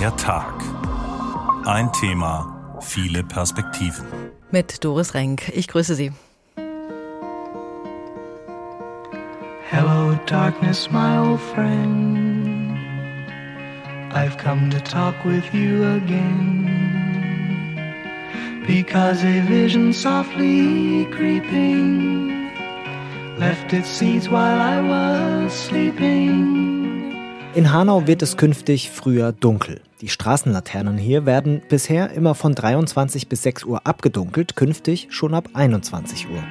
Der Tag. Ein Thema, viele Perspektiven. Mit Doris Renk. Ich grüße Sie. Hello, darkness, my old friend. I've come to talk with you again. Because a vision softly creeping left its seeds while I was sleeping. In Hanau wird es künftig früher dunkel. Die Straßenlaternen hier werden bisher immer von 23 bis 6 Uhr abgedunkelt, künftig schon ab 21 Uhr.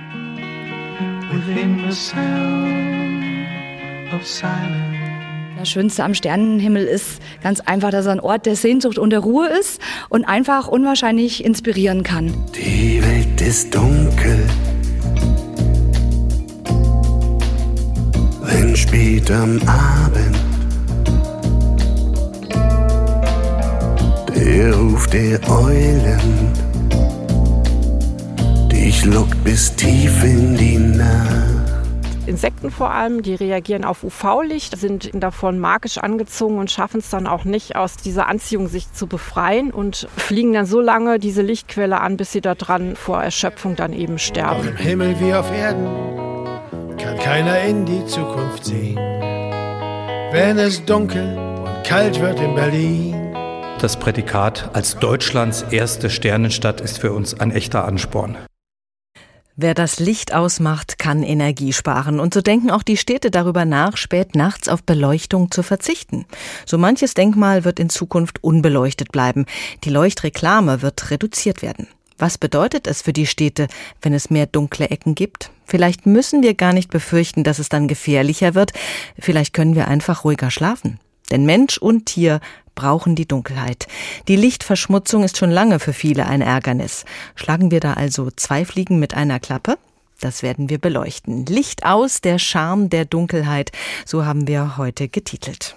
Das Schönste am Sternenhimmel ist ganz einfach, dass er ein Ort der Sehnsucht und der Ruhe ist und einfach unwahrscheinlich inspirieren kann. Die Welt ist dunkel. Wenn spät am Abend der Ruf der Eulen dich lockt bis tief in die Nacht. Insekten vor allem, die reagieren auf UV-Licht, sind davon magisch angezogen und schaffen es dann auch nicht, aus dieser Anziehung sich zu befreien und fliegen dann so lange diese Lichtquelle an, bis sie da dran vor Erschöpfung dann eben Auch sterben. im Himmel wie auf Erden kann keiner in die Zukunft sehen. Wenn es dunkel und kalt wird in Berlin, Das Prädikat als Deutschlands erste Sternenstadt ist für uns ein echter Ansporn. Wer das Licht ausmacht, kann Energie sparen. Und so denken auch die Städte darüber nach, spät nachts auf Beleuchtung zu verzichten. So manches Denkmal wird in Zukunft unbeleuchtet bleiben. Die Leuchtreklame wird reduziert werden. Was bedeutet es für die Städte, wenn es mehr dunkle Ecken gibt? Vielleicht müssen wir gar nicht befürchten, dass es dann gefährlicher wird. Vielleicht können wir einfach ruhiger schlafen. Denn Mensch und Tier brauchen die Dunkelheit. Die Lichtverschmutzung ist schon lange für viele ein Ärgernis. Schlagen wir da also zwei Fliegen mit einer Klappe? Das werden wir beleuchten. Licht aus, der Charme der Dunkelheit. So haben wir heute getitelt.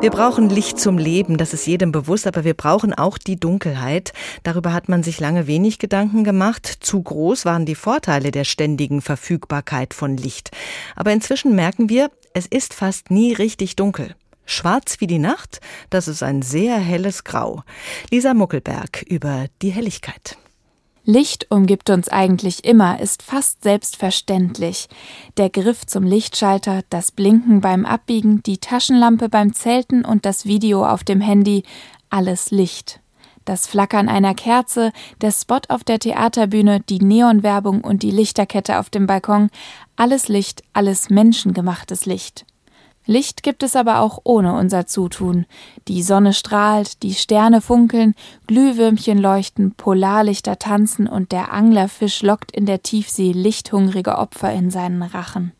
Wir brauchen Licht zum Leben, das ist jedem bewusst, aber wir brauchen auch die Dunkelheit. Darüber hat man sich lange wenig Gedanken gemacht. Zu groß waren die Vorteile der ständigen Verfügbarkeit von Licht. Aber inzwischen merken wir, es ist fast nie richtig dunkel. Schwarz wie die Nacht, das ist ein sehr helles Grau. Lisa Muckelberg über die Helligkeit. Licht umgibt uns eigentlich immer, ist fast selbstverständlich. Der Griff zum Lichtschalter, das Blinken beim Abbiegen, die Taschenlampe beim Zelten und das Video auf dem Handy, alles Licht. Das Flackern einer Kerze, der Spot auf der Theaterbühne, die Neonwerbung und die Lichterkette auf dem Balkon, alles Licht, alles menschengemachtes Licht. Licht gibt es aber auch ohne unser Zutun. Die Sonne strahlt, die Sterne funkeln, Glühwürmchen leuchten, Polarlichter tanzen und der Anglerfisch lockt in der Tiefsee lichthungrige Opfer in seinen Rachen.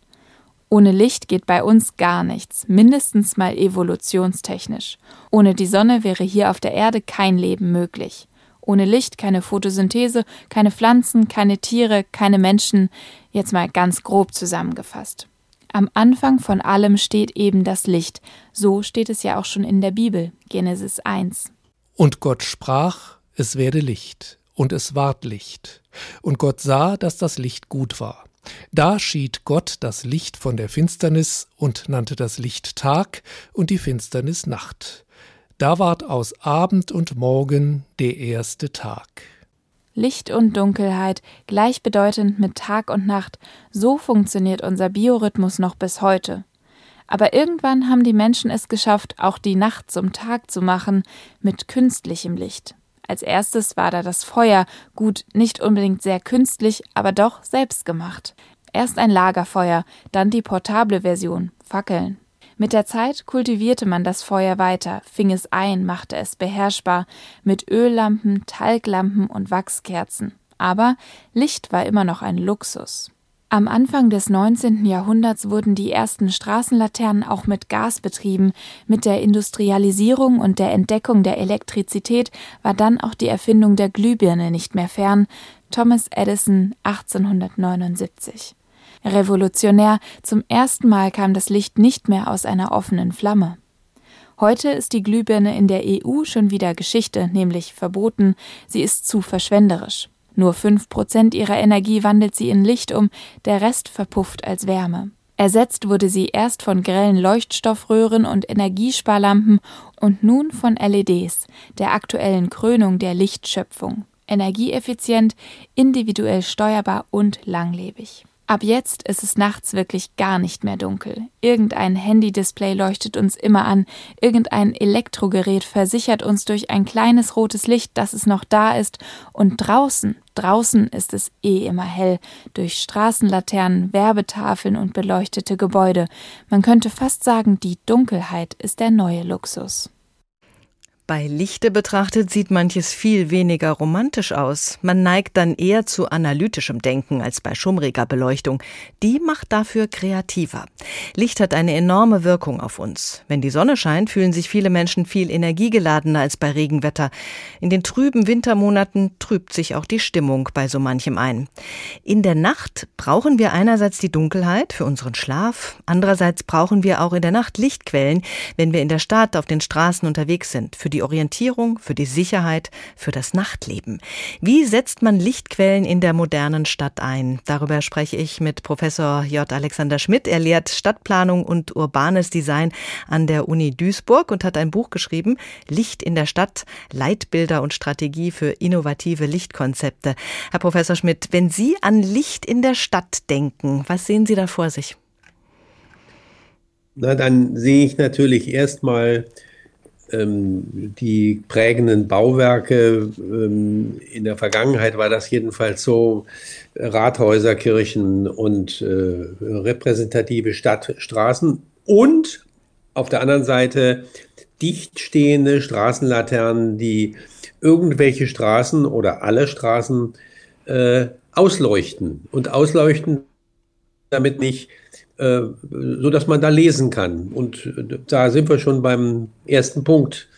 Ohne Licht geht bei uns gar nichts, mindestens mal evolutionstechnisch. Ohne die Sonne wäre hier auf der Erde kein Leben möglich. Ohne Licht keine Photosynthese, keine Pflanzen, keine Tiere, keine Menschen, jetzt mal ganz grob zusammengefasst. Am Anfang von allem steht eben das Licht. So steht es ja auch schon in der Bibel, Genesis 1. Und Gott sprach, es werde Licht, und es ward Licht. Und Gott sah, dass das Licht gut war. Da schied Gott das Licht von der Finsternis und nannte das Licht Tag und die Finsternis Nacht. Da ward aus Abend und Morgen der erste Tag. Licht und Dunkelheit gleichbedeutend mit Tag und Nacht, so funktioniert unser Biorhythmus noch bis heute. Aber irgendwann haben die Menschen es geschafft, auch die Nacht zum Tag zu machen, mit künstlichem Licht. Als erstes war da das Feuer, gut, nicht unbedingt sehr künstlich, aber doch selbstgemacht. Erst ein Lagerfeuer, dann die portable Version, Fackeln. Mit der Zeit kultivierte man das Feuer weiter, fing es ein, machte es beherrschbar, mit Öllampen, Talglampen und Wachskerzen. Aber Licht war immer noch ein Luxus. Am Anfang des 19. Jahrhunderts wurden die ersten Straßenlaternen auch mit Gas betrieben. Mit der Industrialisierung und der Entdeckung der Elektrizität war dann auch die Erfindung der Glühbirne nicht mehr fern. Thomas Edison 1879. Revolutionär, zum ersten Mal kam das Licht nicht mehr aus einer offenen Flamme. Heute ist die Glühbirne in der EU schon wieder Geschichte, nämlich verboten, sie ist zu verschwenderisch. Nur fünf Prozent ihrer Energie wandelt sie in Licht um, der Rest verpufft als Wärme. Ersetzt wurde sie erst von grellen Leuchtstoffröhren und Energiesparlampen und nun von LEDs, der aktuellen Krönung der Lichtschöpfung. Energieeffizient, individuell steuerbar und langlebig. Ab jetzt ist es nachts wirklich gar nicht mehr dunkel. Irgendein Handy-Display leuchtet uns immer an, irgendein Elektrogerät versichert uns durch ein kleines rotes Licht, dass es noch da ist, und draußen, draußen ist es eh immer hell, durch Straßenlaternen, Werbetafeln und beleuchtete Gebäude. Man könnte fast sagen, die Dunkelheit ist der neue Luxus. Bei Lichte betrachtet sieht manches viel weniger romantisch aus. Man neigt dann eher zu analytischem Denken als bei schummriger Beleuchtung. Die macht dafür kreativer. Licht hat eine enorme Wirkung auf uns. Wenn die Sonne scheint, fühlen sich viele Menschen viel energiegeladener als bei Regenwetter. In den trüben Wintermonaten trübt sich auch die Stimmung bei so manchem ein. In der Nacht brauchen wir einerseits die Dunkelheit für unseren Schlaf, andererseits brauchen wir auch in der Nacht Lichtquellen, wenn wir in der Stadt auf den Straßen unterwegs sind, für die die Orientierung, für die Sicherheit, für das Nachtleben. Wie setzt man Lichtquellen in der modernen Stadt ein? Darüber spreche ich mit Professor J. Alexander Schmidt. Er lehrt Stadtplanung und urbanes Design an der Uni Duisburg und hat ein Buch geschrieben, Licht in der Stadt, Leitbilder und Strategie für innovative Lichtkonzepte. Herr Professor Schmidt, wenn Sie an Licht in der Stadt denken, was sehen Sie da vor sich? Na, dann sehe ich natürlich erstmal die prägenden Bauwerke. Ähm, in der Vergangenheit war das jedenfalls so, Rathäuser, Kirchen und äh, repräsentative Stadtstraßen und auf der anderen Seite dicht stehende Straßenlaternen, die irgendwelche Straßen oder alle Straßen äh, ausleuchten und ausleuchten, damit nicht so dass man da lesen kann. Und äh, da sind wir schon beim ersten Punkt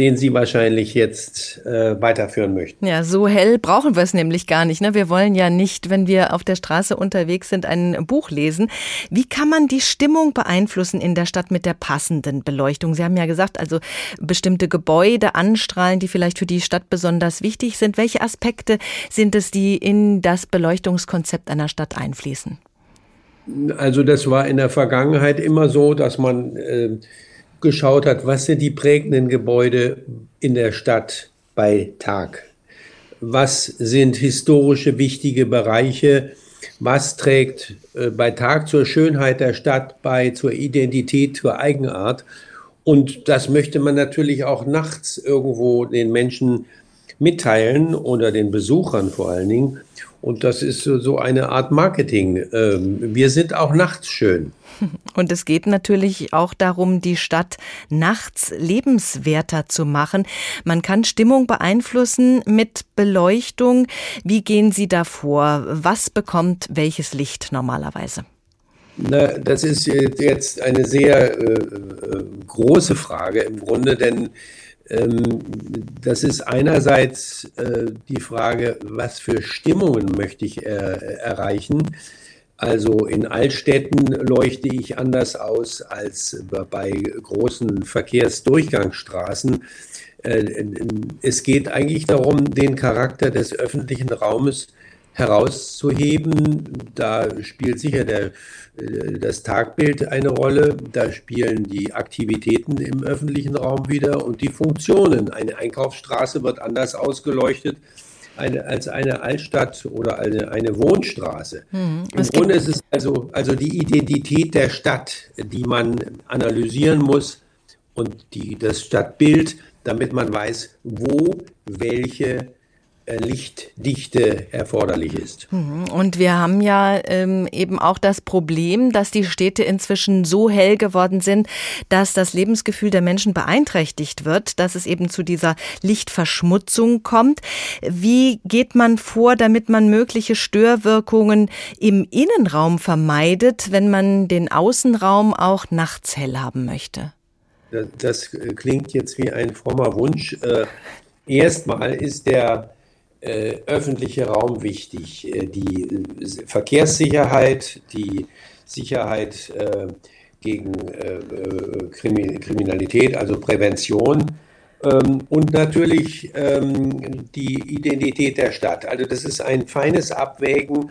den Sie wahrscheinlich jetzt äh, weiterführen möchten. Ja, so hell brauchen wir es nämlich gar nicht. Ne? Wir wollen ja nicht, wenn wir auf der Straße unterwegs sind, ein Buch lesen. Wie kann man die Stimmung beeinflussen in der Stadt mit der passenden Beleuchtung? Sie haben ja gesagt, also bestimmte Gebäude anstrahlen, die vielleicht für die Stadt besonders wichtig sind. Welche Aspekte sind es, die in das Beleuchtungskonzept einer Stadt einfließen? Also das war in der Vergangenheit immer so, dass man äh, geschaut hat, was sind die prägenden Gebäude in der Stadt bei Tag? Was sind historische wichtige Bereiche? Was trägt äh, bei Tag zur Schönheit der Stadt bei, zur Identität, zur Eigenart? Und das möchte man natürlich auch nachts irgendwo den Menschen mitteilen oder den Besuchern vor allen Dingen. Und das ist so eine Art Marketing. Ähm, wir sind auch nachts schön. Und es geht natürlich auch darum, die Stadt nachts lebenswerter zu machen. Man kann Stimmung beeinflussen mit Beleuchtung. Wie gehen Sie da vor? Was bekommt welches Licht normalerweise? Na, das ist jetzt eine sehr äh, äh große Frage im Grunde, denn das ist einerseits äh, die Frage, was für Stimmungen möchte ich äh, erreichen. Also in Altstädten leuchte ich anders aus als bei großen Verkehrsdurchgangsstraßen. Äh, es geht eigentlich darum, den Charakter des öffentlichen Raumes herauszuheben. Da spielt sicher der, äh, das Tagbild eine Rolle, da spielen die Aktivitäten im öffentlichen Raum wieder und die Funktionen. Eine Einkaufsstraße wird anders ausgeleuchtet eine, als eine Altstadt oder eine, eine Wohnstraße. Hm, Im Grunde ist es also, also die Identität der Stadt, die man analysieren muss und die, das Stadtbild, damit man weiß, wo welche Lichtdichte erforderlich ist. Mhm. Und wir haben ja ähm, eben auch das Problem, dass die Städte inzwischen so hell geworden sind, dass das Lebensgefühl der Menschen beeinträchtigt wird, dass es eben zu dieser Lichtverschmutzung kommt. Wie geht man vor, damit man mögliche Störwirkungen im Innenraum vermeidet, wenn man den Außenraum auch nachts hell haben möchte? Das, das klingt jetzt wie ein frommer Wunsch. Äh, erstmal ist der äh, öffentliche Raum wichtig. Äh, die äh, Verkehrssicherheit, die Sicherheit äh, gegen äh, äh Kriminalität, also Prävention ähm, und natürlich ähm, die Identität der Stadt. Also das ist ein feines Abwägen,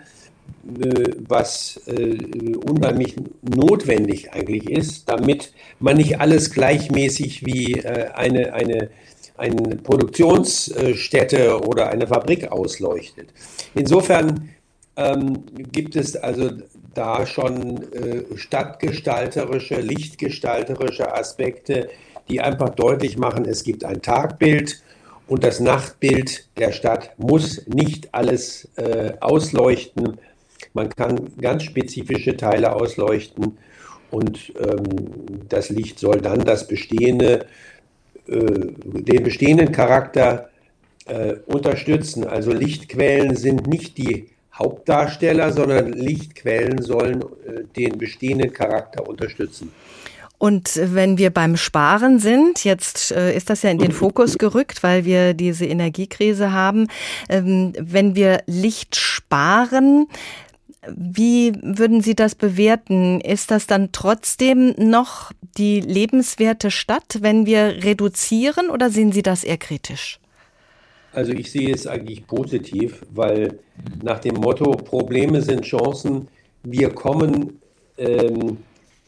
äh, was äh, unheimlich notwendig eigentlich ist, damit man nicht alles gleichmäßig wie äh, eine, eine, eine Produktionsstätte oder eine Fabrik ausleuchtet. Insofern ähm, gibt es also da schon äh, stadtgestalterische, lichtgestalterische Aspekte, die einfach deutlich machen, es gibt ein Tagbild und das Nachtbild der Stadt muss nicht alles äh, ausleuchten. Man kann ganz spezifische Teile ausleuchten und ähm, das Licht soll dann das bestehende, den bestehenden Charakter äh, unterstützen. Also Lichtquellen sind nicht die Hauptdarsteller, sondern Lichtquellen sollen äh, den bestehenden Charakter unterstützen. Und wenn wir beim Sparen sind, jetzt äh, ist das ja in den Fokus gerückt, weil wir diese Energiekrise haben. Ähm, wenn wir Licht sparen, wie würden Sie das bewerten? Ist das dann trotzdem noch die lebenswerte Stadt, wenn wir reduzieren oder sehen Sie das eher kritisch? Also ich sehe es eigentlich positiv, weil nach dem Motto Probleme sind Chancen, wir kommen ähm,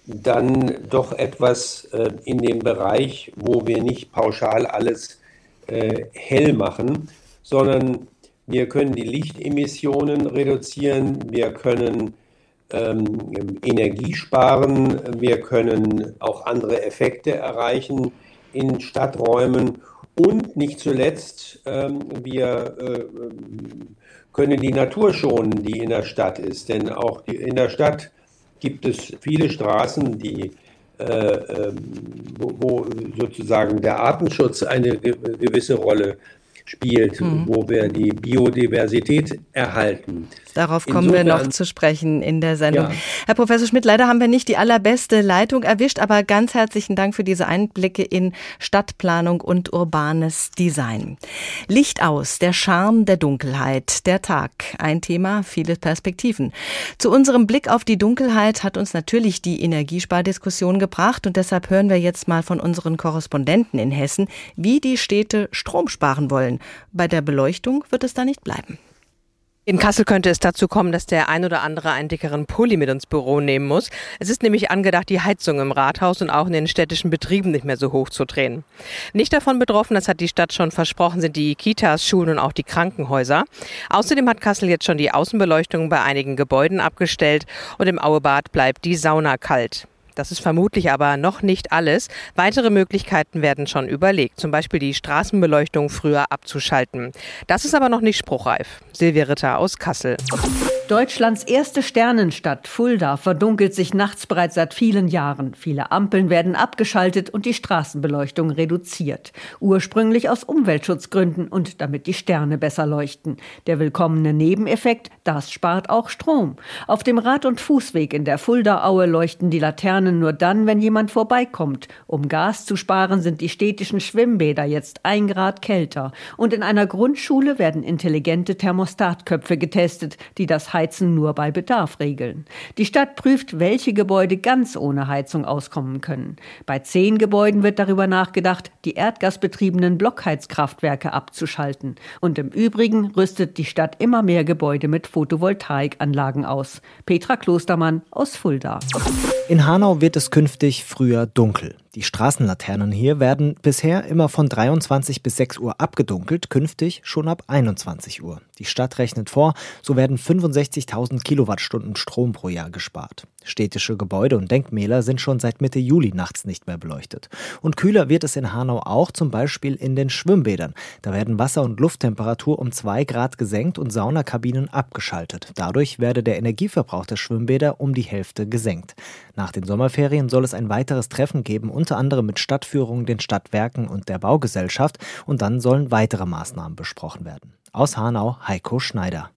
dann doch etwas äh, in den Bereich, wo wir nicht pauschal alles äh, hell machen, sondern wir können die Lichtemissionen reduzieren, wir können ähm, Energie sparen, wir können auch andere Effekte erreichen in Stadträumen und nicht zuletzt, ähm, wir äh, können die Natur schonen, die in der Stadt ist. Denn auch die, in der Stadt gibt es viele Straßen, die, äh, ähm, wo, wo, sozusagen der Artenschutz eine gewisse Rolle spielt, mhm. wo wir die Biodiversität erhalten. Darauf kommen Insofern, wir noch zu sprechen in der Sendung. Ja. Herr Professor Schmidt, leider haben wir nicht die allerbeste Leitung erwischt, aber ganz herzlichen Dank für diese Einblicke in Stadtplanung und urbanes Design. Licht aus, der Charme der Dunkelheit, der Tag. Ein Thema, viele Perspektiven. Zu unserem Blick auf die Dunkelheit hat uns natürlich die Energiespardiskussion gebracht und deshalb hören wir jetzt mal von unseren Korrespondenten in Hessen, wie die Städte Strom sparen wollen. Bei der Beleuchtung wird es da nicht bleiben. In Kassel könnte es dazu kommen, dass der ein oder andere einen dickeren Pulli mit ins Büro nehmen muss. Es ist nämlich angedacht, die Heizung im Rathaus und auch in den städtischen Betrieben nicht mehr so hoch zu drehen. Nicht davon betroffen, das hat die Stadt schon versprochen, sind die Kitas, Schulen und auch die Krankenhäuser. Außerdem hat Kassel jetzt schon die Außenbeleuchtung bei einigen Gebäuden abgestellt und im Auebad bleibt die Sauna kalt. Das ist vermutlich aber noch nicht alles. Weitere Möglichkeiten werden schon überlegt, zum Beispiel die Straßenbeleuchtung früher abzuschalten. Das ist aber noch nicht spruchreif. Silvia Ritter aus Kassel. Deutschlands erste Sternenstadt Fulda verdunkelt sich nachts bereits seit vielen Jahren. Viele Ampeln werden abgeschaltet und die Straßenbeleuchtung reduziert. Ursprünglich aus Umweltschutzgründen und damit die Sterne besser leuchten. Der willkommene Nebeneffekt, das spart auch Strom. Auf dem Rad- und Fußweg in der Fulda-Aue leuchten die Laternen nur dann, wenn jemand vorbeikommt. Um Gas zu sparen, sind die städtischen Schwimmbäder jetzt ein Grad kälter. Und in einer Grundschule werden intelligente Thermostatköpfe getestet, die das Heizen nur bei Bedarf regeln. Die Stadt prüft, welche Gebäude ganz ohne Heizung auskommen können. Bei zehn Gebäuden wird darüber nachgedacht, die erdgasbetriebenen Blockheizkraftwerke abzuschalten. Und im Übrigen rüstet die Stadt immer mehr Gebäude mit Photovoltaikanlagen aus. Petra Klostermann aus Fulda. In Hanau wird es künftig früher dunkel. Die Straßenlaternen hier werden bisher immer von 23 bis 6 Uhr abgedunkelt, künftig schon ab 21 Uhr. Die Stadt rechnet vor, so werden 65.000 Kilowattstunden Strom pro Jahr gespart. Städtische Gebäude und Denkmäler sind schon seit Mitte Juli nachts nicht mehr beleuchtet. Und kühler wird es in Hanau auch, zum Beispiel in den Schwimmbädern. Da werden Wasser- und Lufttemperatur um 2 Grad gesenkt und Saunakabinen abgeschaltet. Dadurch werde der Energieverbrauch der Schwimmbäder um die Hälfte gesenkt. Nach den Sommerferien soll es ein weiteres Treffen geben, unter anderem mit Stadtführungen, den Stadtwerken und der Baugesellschaft. Und dann sollen weitere Maßnahmen besprochen werden. Aus Hanau Heiko Schneider.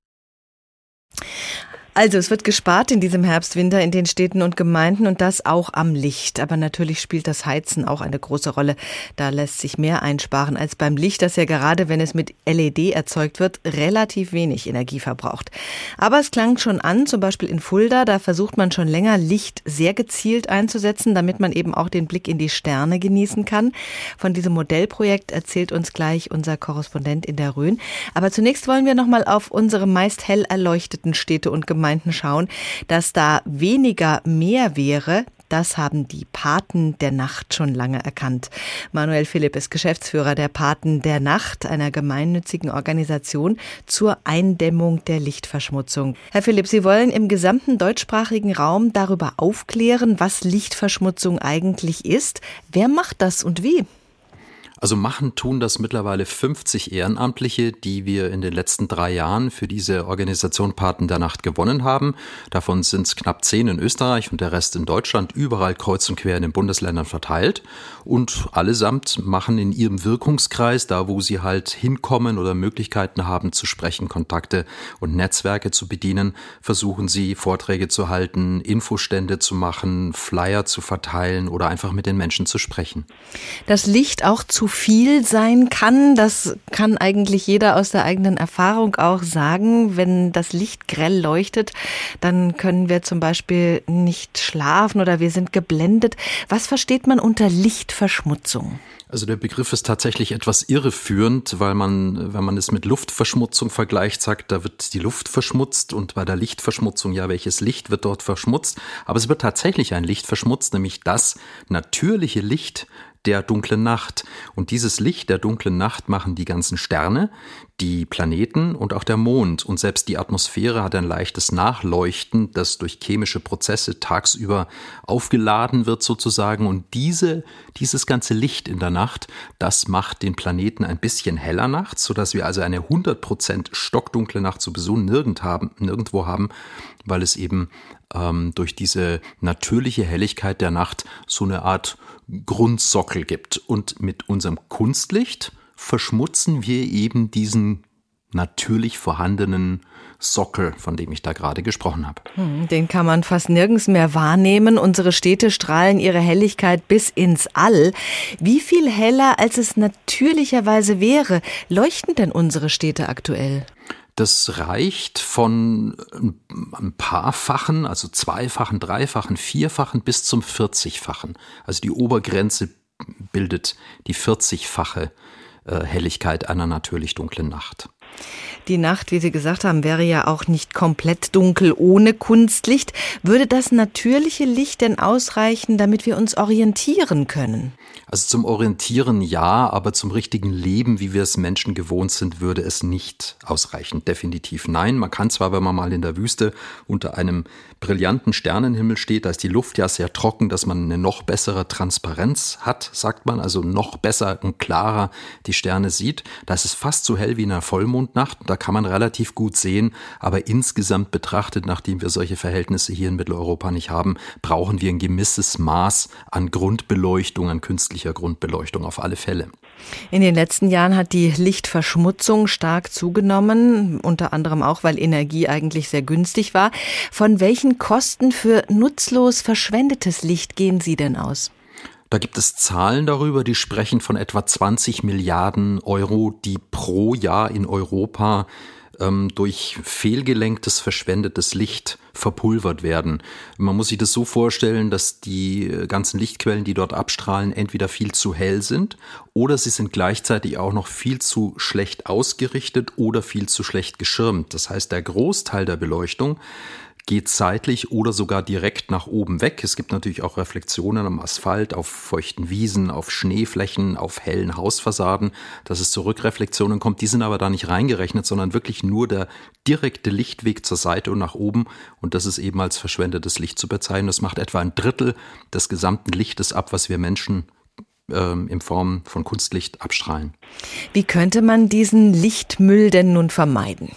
Also es wird gespart in diesem Herbst-Winter in den Städten und Gemeinden und das auch am Licht. Aber natürlich spielt das Heizen auch eine große Rolle. Da lässt sich mehr einsparen als beim Licht, das ja gerade, wenn es mit LED erzeugt wird, relativ wenig Energie verbraucht. Aber es klang schon an, zum Beispiel in Fulda, da versucht man schon länger Licht sehr gezielt einzusetzen, damit man eben auch den Blick in die Sterne genießen kann. Von diesem Modellprojekt erzählt uns gleich unser Korrespondent in der Rhön. Aber zunächst wollen wir nochmal auf unsere meist hell erleuchteten Städte und Gemeinden Gemeinden schauen, dass da weniger mehr wäre. Das haben die Paten der Nacht schon lange erkannt. Manuel Philipp ist Geschäftsführer der Paten der Nacht, einer gemeinnützigen Organisation zur Eindämmung der Lichtverschmutzung. Herr Philipp, Sie wollen im gesamten deutschsprachigen Raum darüber aufklären, was Lichtverschmutzung eigentlich ist. Wer macht das und wie? Also machen tun das mittlerweile 50 Ehrenamtliche, die wir in den letzten drei Jahren für diese Organisation Paten der Nacht gewonnen haben. Davon sind es knapp zehn in Österreich und der Rest in Deutschland, überall kreuz und quer in den Bundesländern verteilt. Und allesamt machen in ihrem Wirkungskreis, da wo sie halt hinkommen oder Möglichkeiten haben zu sprechen, Kontakte und Netzwerke zu bedienen, versuchen sie Vorträge zu halten, Infostände zu machen, Flyer zu verteilen oder einfach mit den Menschen zu sprechen. Das Licht auch zu viel sein kann. Das kann eigentlich jeder aus der eigenen Erfahrung auch sagen. Wenn das Licht grell leuchtet, dann können wir zum Beispiel nicht schlafen oder wir sind geblendet. Was versteht man unter Lichtverschmutzung? Also der Begriff ist tatsächlich etwas irreführend, weil man, wenn man es mit Luftverschmutzung vergleicht, sagt, da wird die Luft verschmutzt und bei der Lichtverschmutzung, ja, welches Licht wird dort verschmutzt? Aber es wird tatsächlich ein Licht verschmutzt, nämlich das natürliche Licht, der dunklen Nacht. Und dieses Licht der dunklen Nacht machen die ganzen Sterne, die Planeten und auch der Mond. Und selbst die Atmosphäre hat ein leichtes Nachleuchten, das durch chemische Prozesse tagsüber aufgeladen wird sozusagen. Und diese, dieses ganze Licht in der Nacht, das macht den Planeten ein bisschen heller nachts, sodass wir also eine 100% stockdunkle Nacht sowieso nirgend haben, nirgendwo haben, weil es eben ähm, durch diese natürliche Helligkeit der Nacht so eine Art Grundsockel gibt. Und mit unserem Kunstlicht verschmutzen wir eben diesen natürlich vorhandenen Sockel, von dem ich da gerade gesprochen habe. Hm, den kann man fast nirgends mehr wahrnehmen. Unsere Städte strahlen ihre Helligkeit bis ins All. Wie viel heller, als es natürlicherweise wäre, leuchten denn unsere Städte aktuell? Das reicht von ein paar Fachen, also zweifachen, dreifachen, vierfachen bis zum 40-fachen. Also die Obergrenze bildet die 40-fache äh, Helligkeit einer natürlich dunklen Nacht. Die Nacht, wie Sie gesagt haben, wäre ja auch nicht komplett dunkel ohne Kunstlicht. Würde das natürliche Licht denn ausreichen, damit wir uns orientieren können? Also zum Orientieren ja, aber zum richtigen Leben, wie wir es Menschen gewohnt sind, würde es nicht ausreichen. Definitiv nein. Man kann zwar, wenn man mal in der Wüste unter einem brillanten Sternenhimmel steht, da ist die Luft ja sehr trocken, dass man eine noch bessere Transparenz hat, sagt man, also noch besser und klarer die Sterne sieht. Da ist es fast so hell wie in einer Vollmondnacht. Da kann man relativ gut sehen, aber insgesamt betrachtet, nachdem wir solche Verhältnisse hier in Mitteleuropa nicht haben, brauchen wir ein gewisses Maß an Grundbeleuchtung, an künstlicher Grundbeleuchtung auf alle Fälle. In den letzten Jahren hat die Lichtverschmutzung stark zugenommen, unter anderem auch, weil Energie eigentlich sehr günstig war. Von welchen Kosten für nutzlos verschwendetes Licht gehen Sie denn aus? Da gibt es Zahlen darüber, die sprechen von etwa 20 Milliarden Euro, die pro Jahr in Europa ähm, durch fehlgelenktes, verschwendetes Licht verpulvert werden. Man muss sich das so vorstellen, dass die äh, ganzen Lichtquellen, die dort abstrahlen, entweder viel zu hell sind oder sie sind gleichzeitig auch noch viel zu schlecht ausgerichtet oder viel zu schlecht geschirmt. Das heißt, der Großteil der Beleuchtung geht seitlich oder sogar direkt nach oben weg. Es gibt natürlich auch Reflexionen am Asphalt, auf feuchten Wiesen, auf Schneeflächen, auf hellen Hausfassaden, dass es zu Rückreflexionen kommt. Die sind aber da nicht reingerechnet, sondern wirklich nur der direkte Lichtweg zur Seite und nach oben. Und das ist eben als verschwendetes Licht zu bezeichnen. Das macht etwa ein Drittel des gesamten Lichtes ab, was wir Menschen ähm, in Form von Kunstlicht abstrahlen. Wie könnte man diesen Lichtmüll denn nun vermeiden?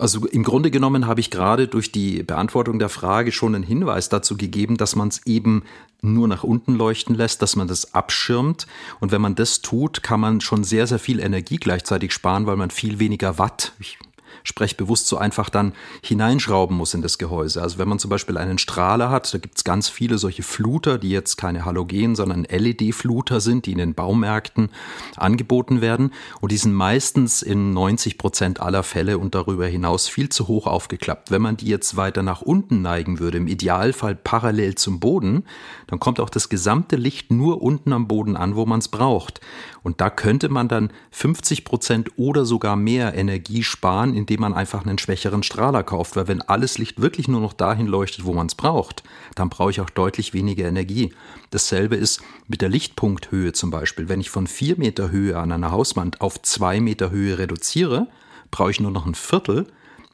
Also im Grunde genommen habe ich gerade durch die Beantwortung der Frage schon einen Hinweis dazu gegeben, dass man es eben nur nach unten leuchten lässt, dass man das abschirmt. Und wenn man das tut, kann man schon sehr, sehr viel Energie gleichzeitig sparen, weil man viel weniger Watt, ich spreche bewusst so einfach dann hineinschrauben muss in das Gehäuse. Also wenn man zum Beispiel einen Strahler hat, da gibt es ganz viele solche Fluter, die jetzt keine Halogen, sondern LED-Fluter sind, die in den Baumärkten angeboten werden. Und die sind meistens in 90 Prozent aller Fälle und darüber hinaus viel zu hoch aufgeklappt. Wenn man die jetzt weiter nach unten neigen würde, im Idealfall parallel zum Boden, dann kommt auch das gesamte Licht nur unten am Boden an, wo man es braucht. Und da könnte man dann 50 Prozent oder sogar mehr Energie sparen, indem man einfach einen schwächeren Strahler kauft. Weil wenn alles Licht wirklich nur noch dahin leuchtet, wo man es braucht, dann brauche ich auch deutlich weniger Energie. Dasselbe ist mit der Lichtpunkthöhe zum Beispiel. Wenn ich von vier Meter Höhe an einer Hauswand auf zwei Meter Höhe reduziere, brauche ich nur noch ein Viertel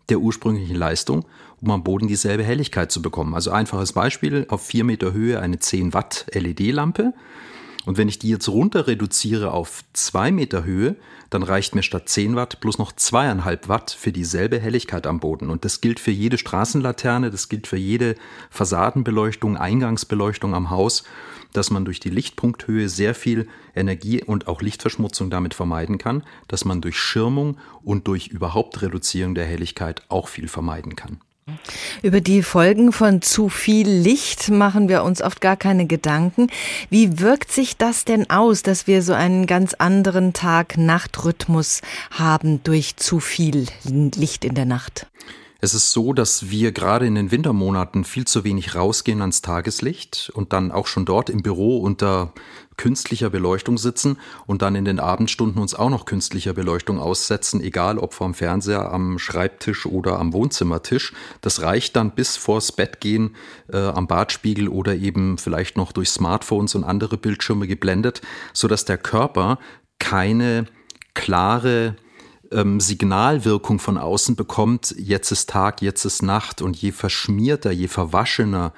der ursprünglichen Leistung, um am Boden dieselbe Helligkeit zu bekommen. Also einfaches Beispiel, auf vier Meter Höhe eine 10 Watt LED-Lampe. Und wenn ich die jetzt runter reduziere auf zwei Meter Höhe, dann reicht mir statt 10 Watt bloß noch zweieinhalb Watt für dieselbe Helligkeit am Boden. Und das gilt für jede Straßenlaterne, das gilt für jede Fassadenbeleuchtung, Eingangsbeleuchtung am Haus, dass man durch die Lichtpunkthöhe sehr viel Energie und auch Lichtverschmutzung damit vermeiden kann, dass man durch Schirmung und durch überhaupt Reduzierung der Helligkeit auch viel vermeiden kann. Über die Folgen von zu viel Licht machen wir uns oft gar keine Gedanken. Wie wirkt sich das denn aus, dass wir so einen ganz anderen Tag-Nacht-Rhythmus haben durch zu viel Licht in der Nacht? Es ist so, dass wir gerade in den Wintermonaten viel zu wenig rausgehen ans Tageslicht und dann auch schon dort im Büro unter künstlicher Beleuchtung sitzen und dann in den Abendstunden uns auch noch künstlicher Beleuchtung aussetzen, egal ob vorm Fernseher, am Schreibtisch oder am Wohnzimmertisch. Das reicht dann bis vors Bett gehen, äh, am Badspiegel oder eben vielleicht noch durch Smartphones und andere Bildschirme geblendet, sodass der Körper keine klare ähm, Signalwirkung von außen bekommt, jetzt ist Tag, jetzt ist Nacht und je verschmierter, je verwaschener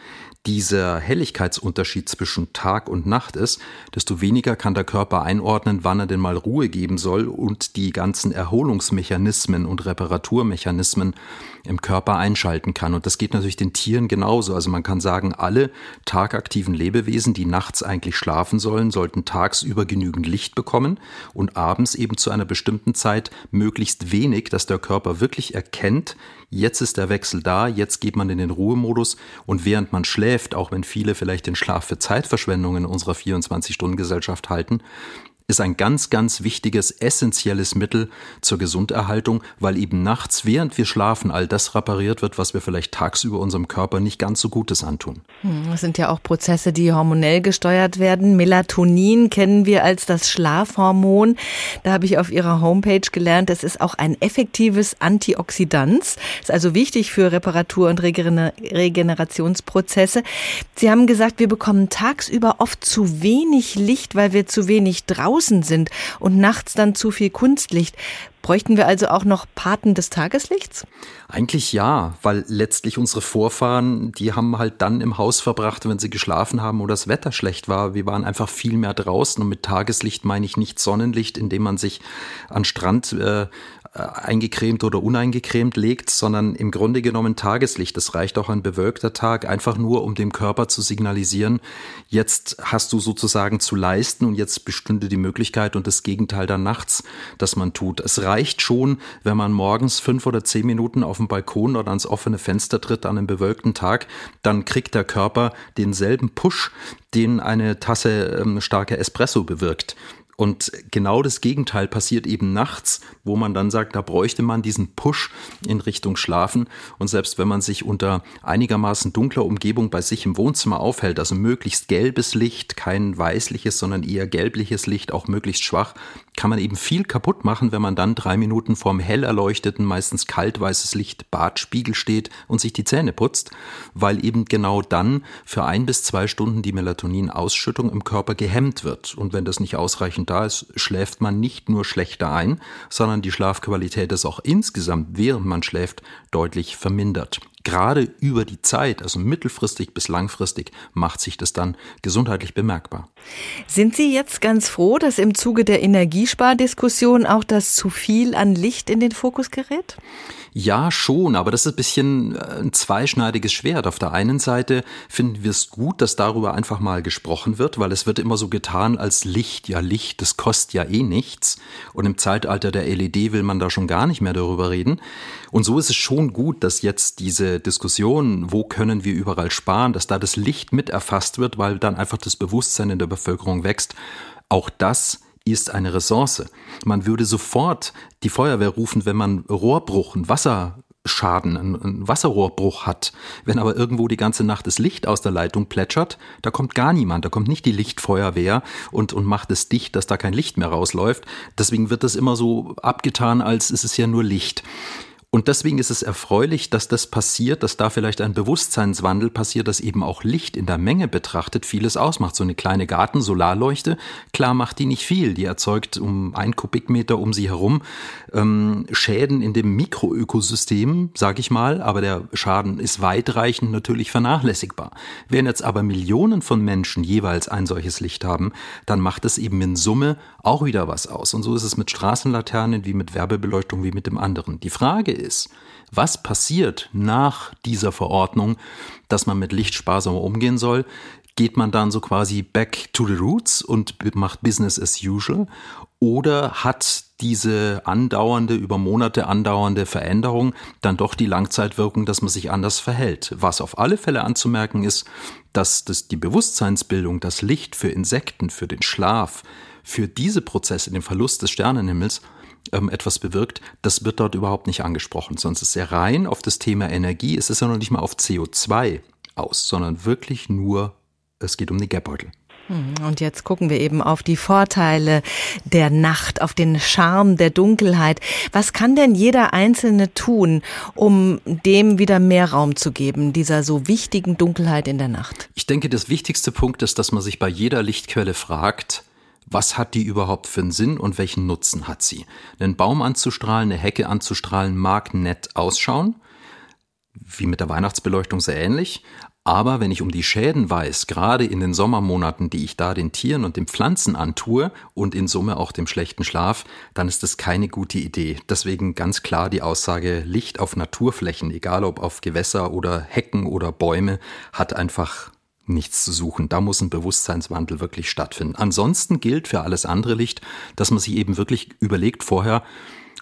dieser Helligkeitsunterschied zwischen Tag und Nacht ist, desto weniger kann der Körper einordnen, wann er denn mal Ruhe geben soll und die ganzen Erholungsmechanismen und Reparaturmechanismen im Körper einschalten kann. Und das geht natürlich den Tieren genauso. Also man kann sagen, alle tagaktiven Lebewesen, die nachts eigentlich schlafen sollen, sollten tagsüber genügend Licht bekommen und abends eben zu einer bestimmten Zeit möglichst wenig, dass der Körper wirklich erkennt, jetzt ist der Wechsel da, jetzt geht man in den Ruhemodus und während man schläft, auch wenn viele vielleicht den Schlaf für Zeitverschwendung in unserer 24-Stunden-Gesellschaft halten, ist ein ganz, ganz wichtiges, essentielles Mittel zur Gesunderhaltung, weil eben nachts, während wir schlafen, all das repariert wird, was wir vielleicht tagsüber unserem Körper nicht ganz so Gutes antun. Hm, das sind ja auch Prozesse, die hormonell gesteuert werden. Melatonin kennen wir als das Schlafhormon. Da habe ich auf Ihrer Homepage gelernt, es ist auch ein effektives Antioxidant. Ist also wichtig für Reparatur- und Regenerationsprozesse. Sie haben gesagt, wir bekommen tagsüber oft zu wenig Licht, weil wir zu wenig draußen draußen sind und nachts dann zu viel Kunstlicht. Bräuchten wir also auch noch Paten des Tageslichts? Eigentlich ja, weil letztlich unsere Vorfahren, die haben halt dann im Haus verbracht, wenn sie geschlafen haben oder das Wetter schlecht war. Wir waren einfach viel mehr draußen und mit Tageslicht meine ich nicht Sonnenlicht, indem man sich an Strand äh, eingecremt oder uneingecremt legt, sondern im Grunde genommen Tageslicht. Es reicht auch ein bewölkter Tag, einfach nur, um dem Körper zu signalisieren, jetzt hast du sozusagen zu leisten und jetzt bestünde die Möglichkeit und das Gegenteil dann nachts, dass man tut. Es reicht schon, wenn man morgens fünf oder zehn Minuten auf dem Balkon oder ans offene Fenster tritt an einem bewölkten Tag, dann kriegt der Körper denselben Push, den eine Tasse ähm, starker Espresso bewirkt. Und genau das Gegenteil passiert eben nachts, wo man dann sagt, da bräuchte man diesen Push in Richtung Schlafen. Und selbst wenn man sich unter einigermaßen dunkler Umgebung bei sich im Wohnzimmer aufhält, also möglichst gelbes Licht, kein weißliches, sondern eher gelbliches Licht, auch möglichst schwach, kann man eben viel kaputt machen, wenn man dann drei Minuten vorm hell erleuchteten, meistens kaltweißes Licht Badspiegel steht und sich die Zähne putzt, weil eben genau dann für ein bis zwei Stunden die Melatoninausschüttung im Körper gehemmt wird. Und wenn das nicht ausreichend da ist, schläft man nicht nur schlechter ein, sondern die Schlafqualität ist auch insgesamt, während man schläft, deutlich vermindert gerade über die Zeit, also mittelfristig bis langfristig, macht sich das dann gesundheitlich bemerkbar. Sind Sie jetzt ganz froh, dass im Zuge der Energiespardiskussion auch das zu viel an Licht in den Fokus gerät? Ja, schon, aber das ist ein bisschen äh, ein zweischneidiges Schwert. Auf der einen Seite finden wir es gut, dass darüber einfach mal gesprochen wird, weil es wird immer so getan als Licht. Ja, Licht, das kostet ja eh nichts. Und im Zeitalter der LED will man da schon gar nicht mehr darüber reden. Und so ist es schon gut, dass jetzt diese Diskussion, wo können wir überall sparen, dass da das Licht mit erfasst wird, weil dann einfach das Bewusstsein in der Bevölkerung wächst. Auch das ist eine Ressource. Man würde sofort die Feuerwehr rufen, wenn man Rohrbruch, einen Wasserschaden, einen Wasserrohrbruch hat. Wenn aber irgendwo die ganze Nacht das Licht aus der Leitung plätschert, da kommt gar niemand, da kommt nicht die Lichtfeuerwehr und, und macht es dicht, dass da kein Licht mehr rausläuft. Deswegen wird das immer so abgetan, als es ist ja nur Licht. Und deswegen ist es erfreulich, dass das passiert, dass da vielleicht ein Bewusstseinswandel passiert, dass eben auch Licht in der Menge betrachtet vieles ausmacht. So eine kleine Garten-Solarleuchte, klar macht die nicht viel. Die erzeugt um ein Kubikmeter um sie herum ähm, Schäden in dem Mikroökosystem, sage ich mal, aber der Schaden ist weitreichend natürlich vernachlässigbar. Wenn jetzt aber Millionen von Menschen jeweils ein solches Licht haben, dann macht es eben in Summe auch wieder was aus. Und so ist es mit Straßenlaternen wie mit Werbebeleuchtung wie mit dem anderen. Die Frage ist, was passiert nach dieser Verordnung, dass man mit Licht sparsamer umgehen soll? Geht man dann so quasi back to the roots und macht Business as usual? Oder hat diese andauernde, über Monate andauernde Veränderung dann doch die Langzeitwirkung, dass man sich anders verhält? Was auf alle Fälle anzumerken ist, dass das die Bewusstseinsbildung, das Licht für Insekten, für den Schlaf, für diese Prozesse, den Verlust des Sternenhimmels, ähm, etwas bewirkt, das wird dort überhaupt nicht angesprochen. Sonst ist er rein auf das Thema Energie, es ist ja noch nicht mal auf CO2 aus, sondern wirklich nur, es geht um die Gapbeutel. Hm, und jetzt gucken wir eben auf die Vorteile der Nacht, auf den Charme der Dunkelheit. Was kann denn jeder Einzelne tun, um dem wieder mehr Raum zu geben, dieser so wichtigen Dunkelheit in der Nacht? Ich denke, das wichtigste Punkt ist, dass man sich bei jeder Lichtquelle fragt, was hat die überhaupt für einen Sinn und welchen Nutzen hat sie? Einen Baum anzustrahlen, eine Hecke anzustrahlen mag nett ausschauen, wie mit der Weihnachtsbeleuchtung sehr ähnlich, aber wenn ich um die Schäden weiß, gerade in den Sommermonaten, die ich da den Tieren und den Pflanzen antue und in Summe auch dem schlechten Schlaf, dann ist das keine gute Idee. Deswegen ganz klar die Aussage, Licht auf Naturflächen, egal ob auf Gewässer oder Hecken oder Bäume, hat einfach nichts zu suchen. Da muss ein Bewusstseinswandel wirklich stattfinden. Ansonsten gilt für alles andere Licht, dass man sich eben wirklich überlegt vorher,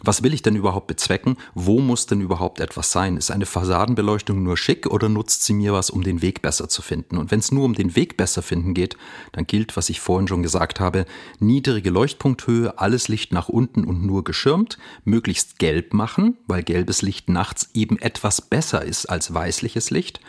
was will ich denn überhaupt bezwecken? Wo muss denn überhaupt etwas sein? Ist eine Fassadenbeleuchtung nur schick oder nutzt sie mir was, um den Weg besser zu finden? Und wenn es nur um den Weg besser finden geht, dann gilt, was ich vorhin schon gesagt habe, niedrige Leuchtpunkthöhe, alles Licht nach unten und nur geschirmt, möglichst gelb machen, weil gelbes Licht nachts eben etwas besser ist als weißliches Licht.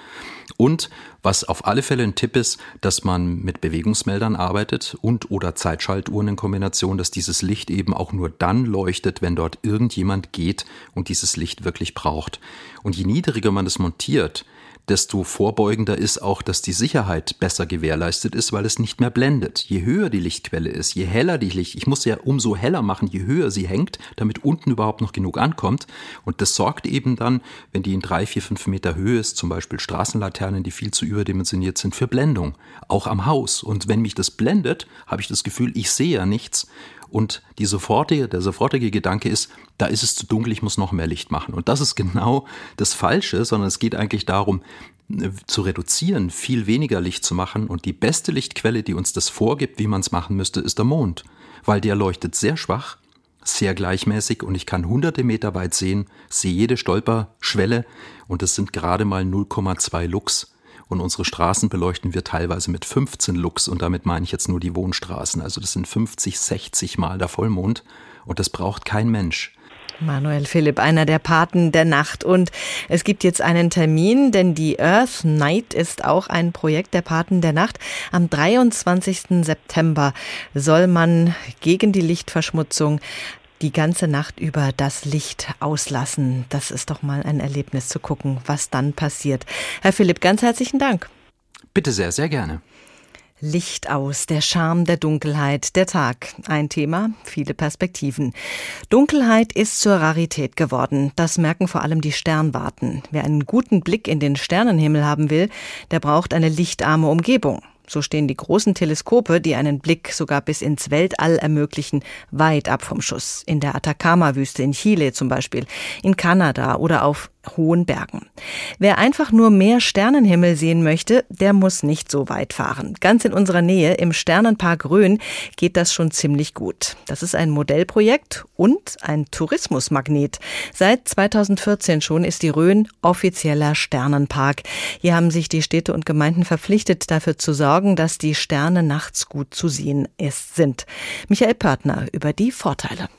Und was auf alle Fälle ein Tipp ist, dass man mit Bewegungsmeldern arbeitet und oder Zeitschaltuhren in Kombination, dass dieses Licht eben auch nur dann leuchtet, wenn dort irgendjemand geht und dieses Licht wirklich braucht. Und je niedriger man es montiert, desto vorbeugender ist auch, dass die Sicherheit besser gewährleistet ist, weil es nicht mehr blendet. Je höher die Lichtquelle ist, je heller die Licht, ich muss ja umso heller machen, je höher sie hängt, damit unten überhaupt noch genug ankommt. Und das sorgt eben dann, wenn die in drei, vier, fünf Meter Höhe ist, zum Beispiel Straßenlaternen, die viel zu überdimensioniert sind, für Blendung. Auch am Haus. Und wenn mich das blendet, habe ich das Gefühl, ich sehe ja nichts. Und die sofortige, der sofortige Gedanke ist, da ist es zu dunkel, ich muss noch mehr Licht machen. Und das ist genau das Falsche, sondern es geht eigentlich darum, äh, zu reduzieren, viel weniger Licht zu machen. Und die beste Lichtquelle, die uns das vorgibt, wie man es machen müsste, ist der Mond. Weil der leuchtet sehr schwach, sehr gleichmäßig und ich kann hunderte Meter weit sehen, sehe jede Stolperschwelle und es sind gerade mal 0,2 Lux und unsere Straßen beleuchten wir teilweise mit 15 Lux und damit meine ich jetzt nur die Wohnstraßen. Also das sind 50, 60 Mal der Vollmond und das braucht kein Mensch. Manuel Philipp, einer der Paten der Nacht. Und es gibt jetzt einen Termin, denn die Earth Night ist auch ein Projekt der Paten der Nacht. Am 23. September soll man gegen die Lichtverschmutzung die ganze Nacht über das Licht auslassen. Das ist doch mal ein Erlebnis zu gucken, was dann passiert. Herr Philipp, ganz herzlichen Dank. Bitte sehr, sehr gerne. Licht aus, der Charme der Dunkelheit, der Tag. Ein Thema, viele Perspektiven. Dunkelheit ist zur Rarität geworden. Das merken vor allem die Sternwarten. Wer einen guten Blick in den Sternenhimmel haben will, der braucht eine lichtarme Umgebung. So stehen die großen Teleskope, die einen Blick sogar bis ins Weltall ermöglichen, weit ab vom Schuss. In der Atacama-Wüste in Chile zum Beispiel, in Kanada oder auf hohen Bergen. Wer einfach nur mehr Sternenhimmel sehen möchte, der muss nicht so weit fahren. Ganz in unserer Nähe im Sternenpark Rhön geht das schon ziemlich gut. Das ist ein Modellprojekt und ein Tourismusmagnet. Seit 2014 schon ist die Rhön offizieller Sternenpark. Hier haben sich die Städte und Gemeinden verpflichtet, dafür zu sorgen, dass die Sterne nachts gut zu sehen sind. Michael Pörtner über die Vorteile.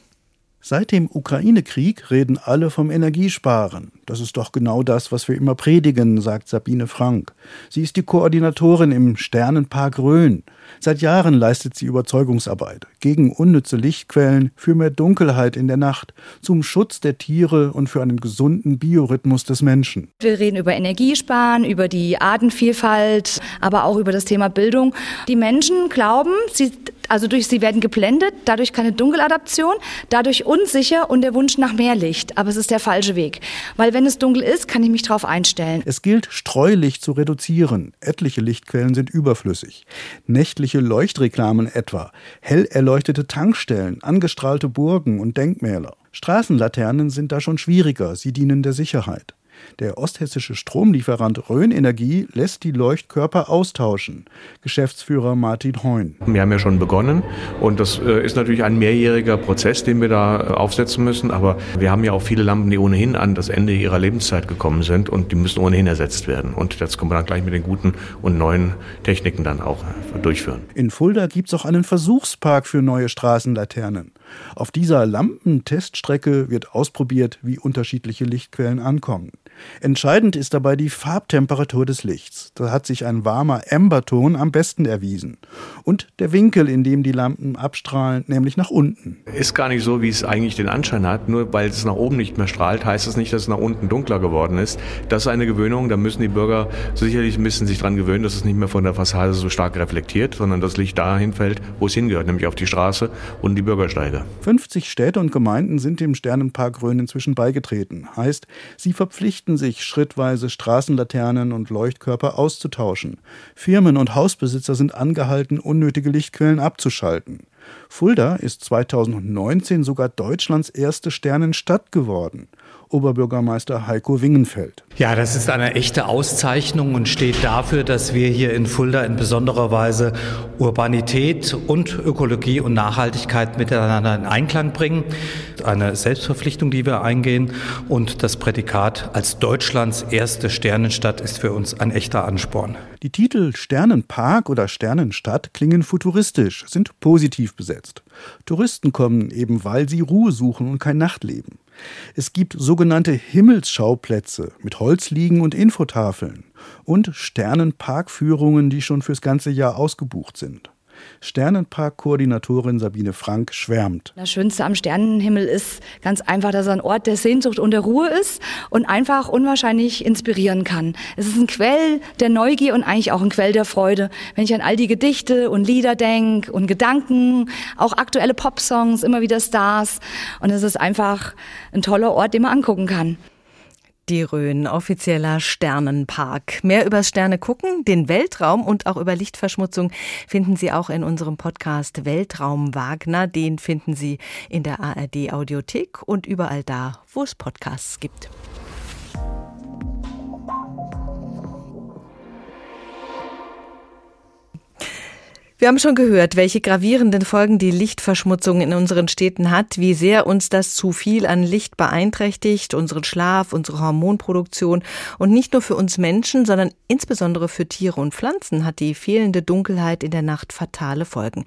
Seit dem Ukraine-Krieg reden alle vom Energiesparen. Das ist doch genau das, was wir immer predigen, sagt Sabine Frank. Sie ist die Koordinatorin im Sternenpark Rhön. Seit Jahren leistet sie Überzeugungsarbeit gegen unnütze Lichtquellen, für mehr Dunkelheit in der Nacht, zum Schutz der Tiere und für einen gesunden Biorhythmus des Menschen. Wir reden über Energiesparen, über die Artenvielfalt, aber auch über das Thema Bildung. Die Menschen glauben, sie also durch sie werden geblendet, dadurch keine Dunkeladaption, dadurch unsicher und der Wunsch nach mehr Licht. Aber es ist der falsche Weg. Weil wenn es dunkel ist, kann ich mich darauf einstellen. Es gilt, Streulicht zu reduzieren. Etliche Lichtquellen sind überflüssig. Nächtliche Leuchtreklamen etwa, hell erleuchtete Tankstellen, angestrahlte Burgen und Denkmäler. Straßenlaternen sind da schon schwieriger, sie dienen der Sicherheit. Der osthessische Stromlieferant Rhön Energie lässt die Leuchtkörper austauschen. Geschäftsführer Martin Heun. Wir haben ja schon begonnen und das äh, ist natürlich ein mehrjähriger Prozess, den wir da äh, aufsetzen müssen. Aber wir haben ja auch viele Lampen, die ohnehin an das Ende ihrer Lebenszeit gekommen sind und die müssen ohnehin ersetzt werden. Und das können wir dann gleich mit den guten und neuen Techniken dann auch äh, durchführen. In Fulda gibt es auch einen Versuchspark für neue Straßenlaternen. Auf dieser Lampenteststrecke wird ausprobiert, wie unterschiedliche Lichtquellen ankommen. Entscheidend ist dabei die Farbtemperatur des Lichts. Da hat sich ein warmer Amberton am besten erwiesen. Und der Winkel, in dem die Lampen abstrahlen, nämlich nach unten. Ist gar nicht so, wie es eigentlich den Anschein hat. Nur weil es nach oben nicht mehr strahlt, heißt es das nicht, dass es nach unten dunkler geworden ist. Das ist eine Gewöhnung. Da müssen die Bürger sicherlich ein bisschen sich dran gewöhnen, dass es nicht mehr von der Fassade so stark reflektiert, sondern das Licht dahin fällt, wo es hingehört, nämlich auf die Straße und die Bürgersteige. 50 Städte und Gemeinden sind dem Sternenpark Rhön inzwischen beigetreten. Heißt, sie verpflichten verpflichten sich schrittweise Straßenlaternen und Leuchtkörper auszutauschen. Firmen und Hausbesitzer sind angehalten, unnötige Lichtquellen abzuschalten. Fulda ist 2019 sogar Deutschlands erste Sternenstadt geworden. Oberbürgermeister Heiko Wingenfeld. Ja, das ist eine echte Auszeichnung und steht dafür, dass wir hier in Fulda in besonderer Weise Urbanität und Ökologie und Nachhaltigkeit miteinander in Einklang bringen. Eine Selbstverpflichtung, die wir eingehen und das Prädikat als Deutschlands erste Sternenstadt ist für uns ein echter Ansporn. Die Titel Sternenpark oder Sternenstadt klingen futuristisch, sind positiv besetzt. Touristen kommen eben, weil sie Ruhe suchen und kein Nachtleben. Es gibt sogenannte Himmelsschauplätze mit Holzliegen und Infotafeln und Sternenparkführungen, die schon fürs ganze Jahr ausgebucht sind. Sternenpark-Koordinatorin Sabine Frank schwärmt. Das Schönste am Sternenhimmel ist ganz einfach, dass er ein Ort der Sehnsucht und der Ruhe ist und einfach unwahrscheinlich inspirieren kann. Es ist ein Quell der Neugier und eigentlich auch ein Quell der Freude. Wenn ich an all die Gedichte und Lieder denke und Gedanken, auch aktuelle Popsongs, immer wieder Stars. Und es ist einfach ein toller Ort, den man angucken kann. Die Rhön, offizieller Sternenpark. Mehr über Sterne gucken, den Weltraum und auch über Lichtverschmutzung finden Sie auch in unserem Podcast Weltraum Wagner. Den finden Sie in der ARD Audiothek und überall da, wo es Podcasts gibt. Wir haben schon gehört, welche gravierenden Folgen die Lichtverschmutzung in unseren Städten hat, wie sehr uns das zu viel an Licht beeinträchtigt, unseren Schlaf, unsere Hormonproduktion. Und nicht nur für uns Menschen, sondern insbesondere für Tiere und Pflanzen hat die fehlende Dunkelheit in der Nacht fatale Folgen.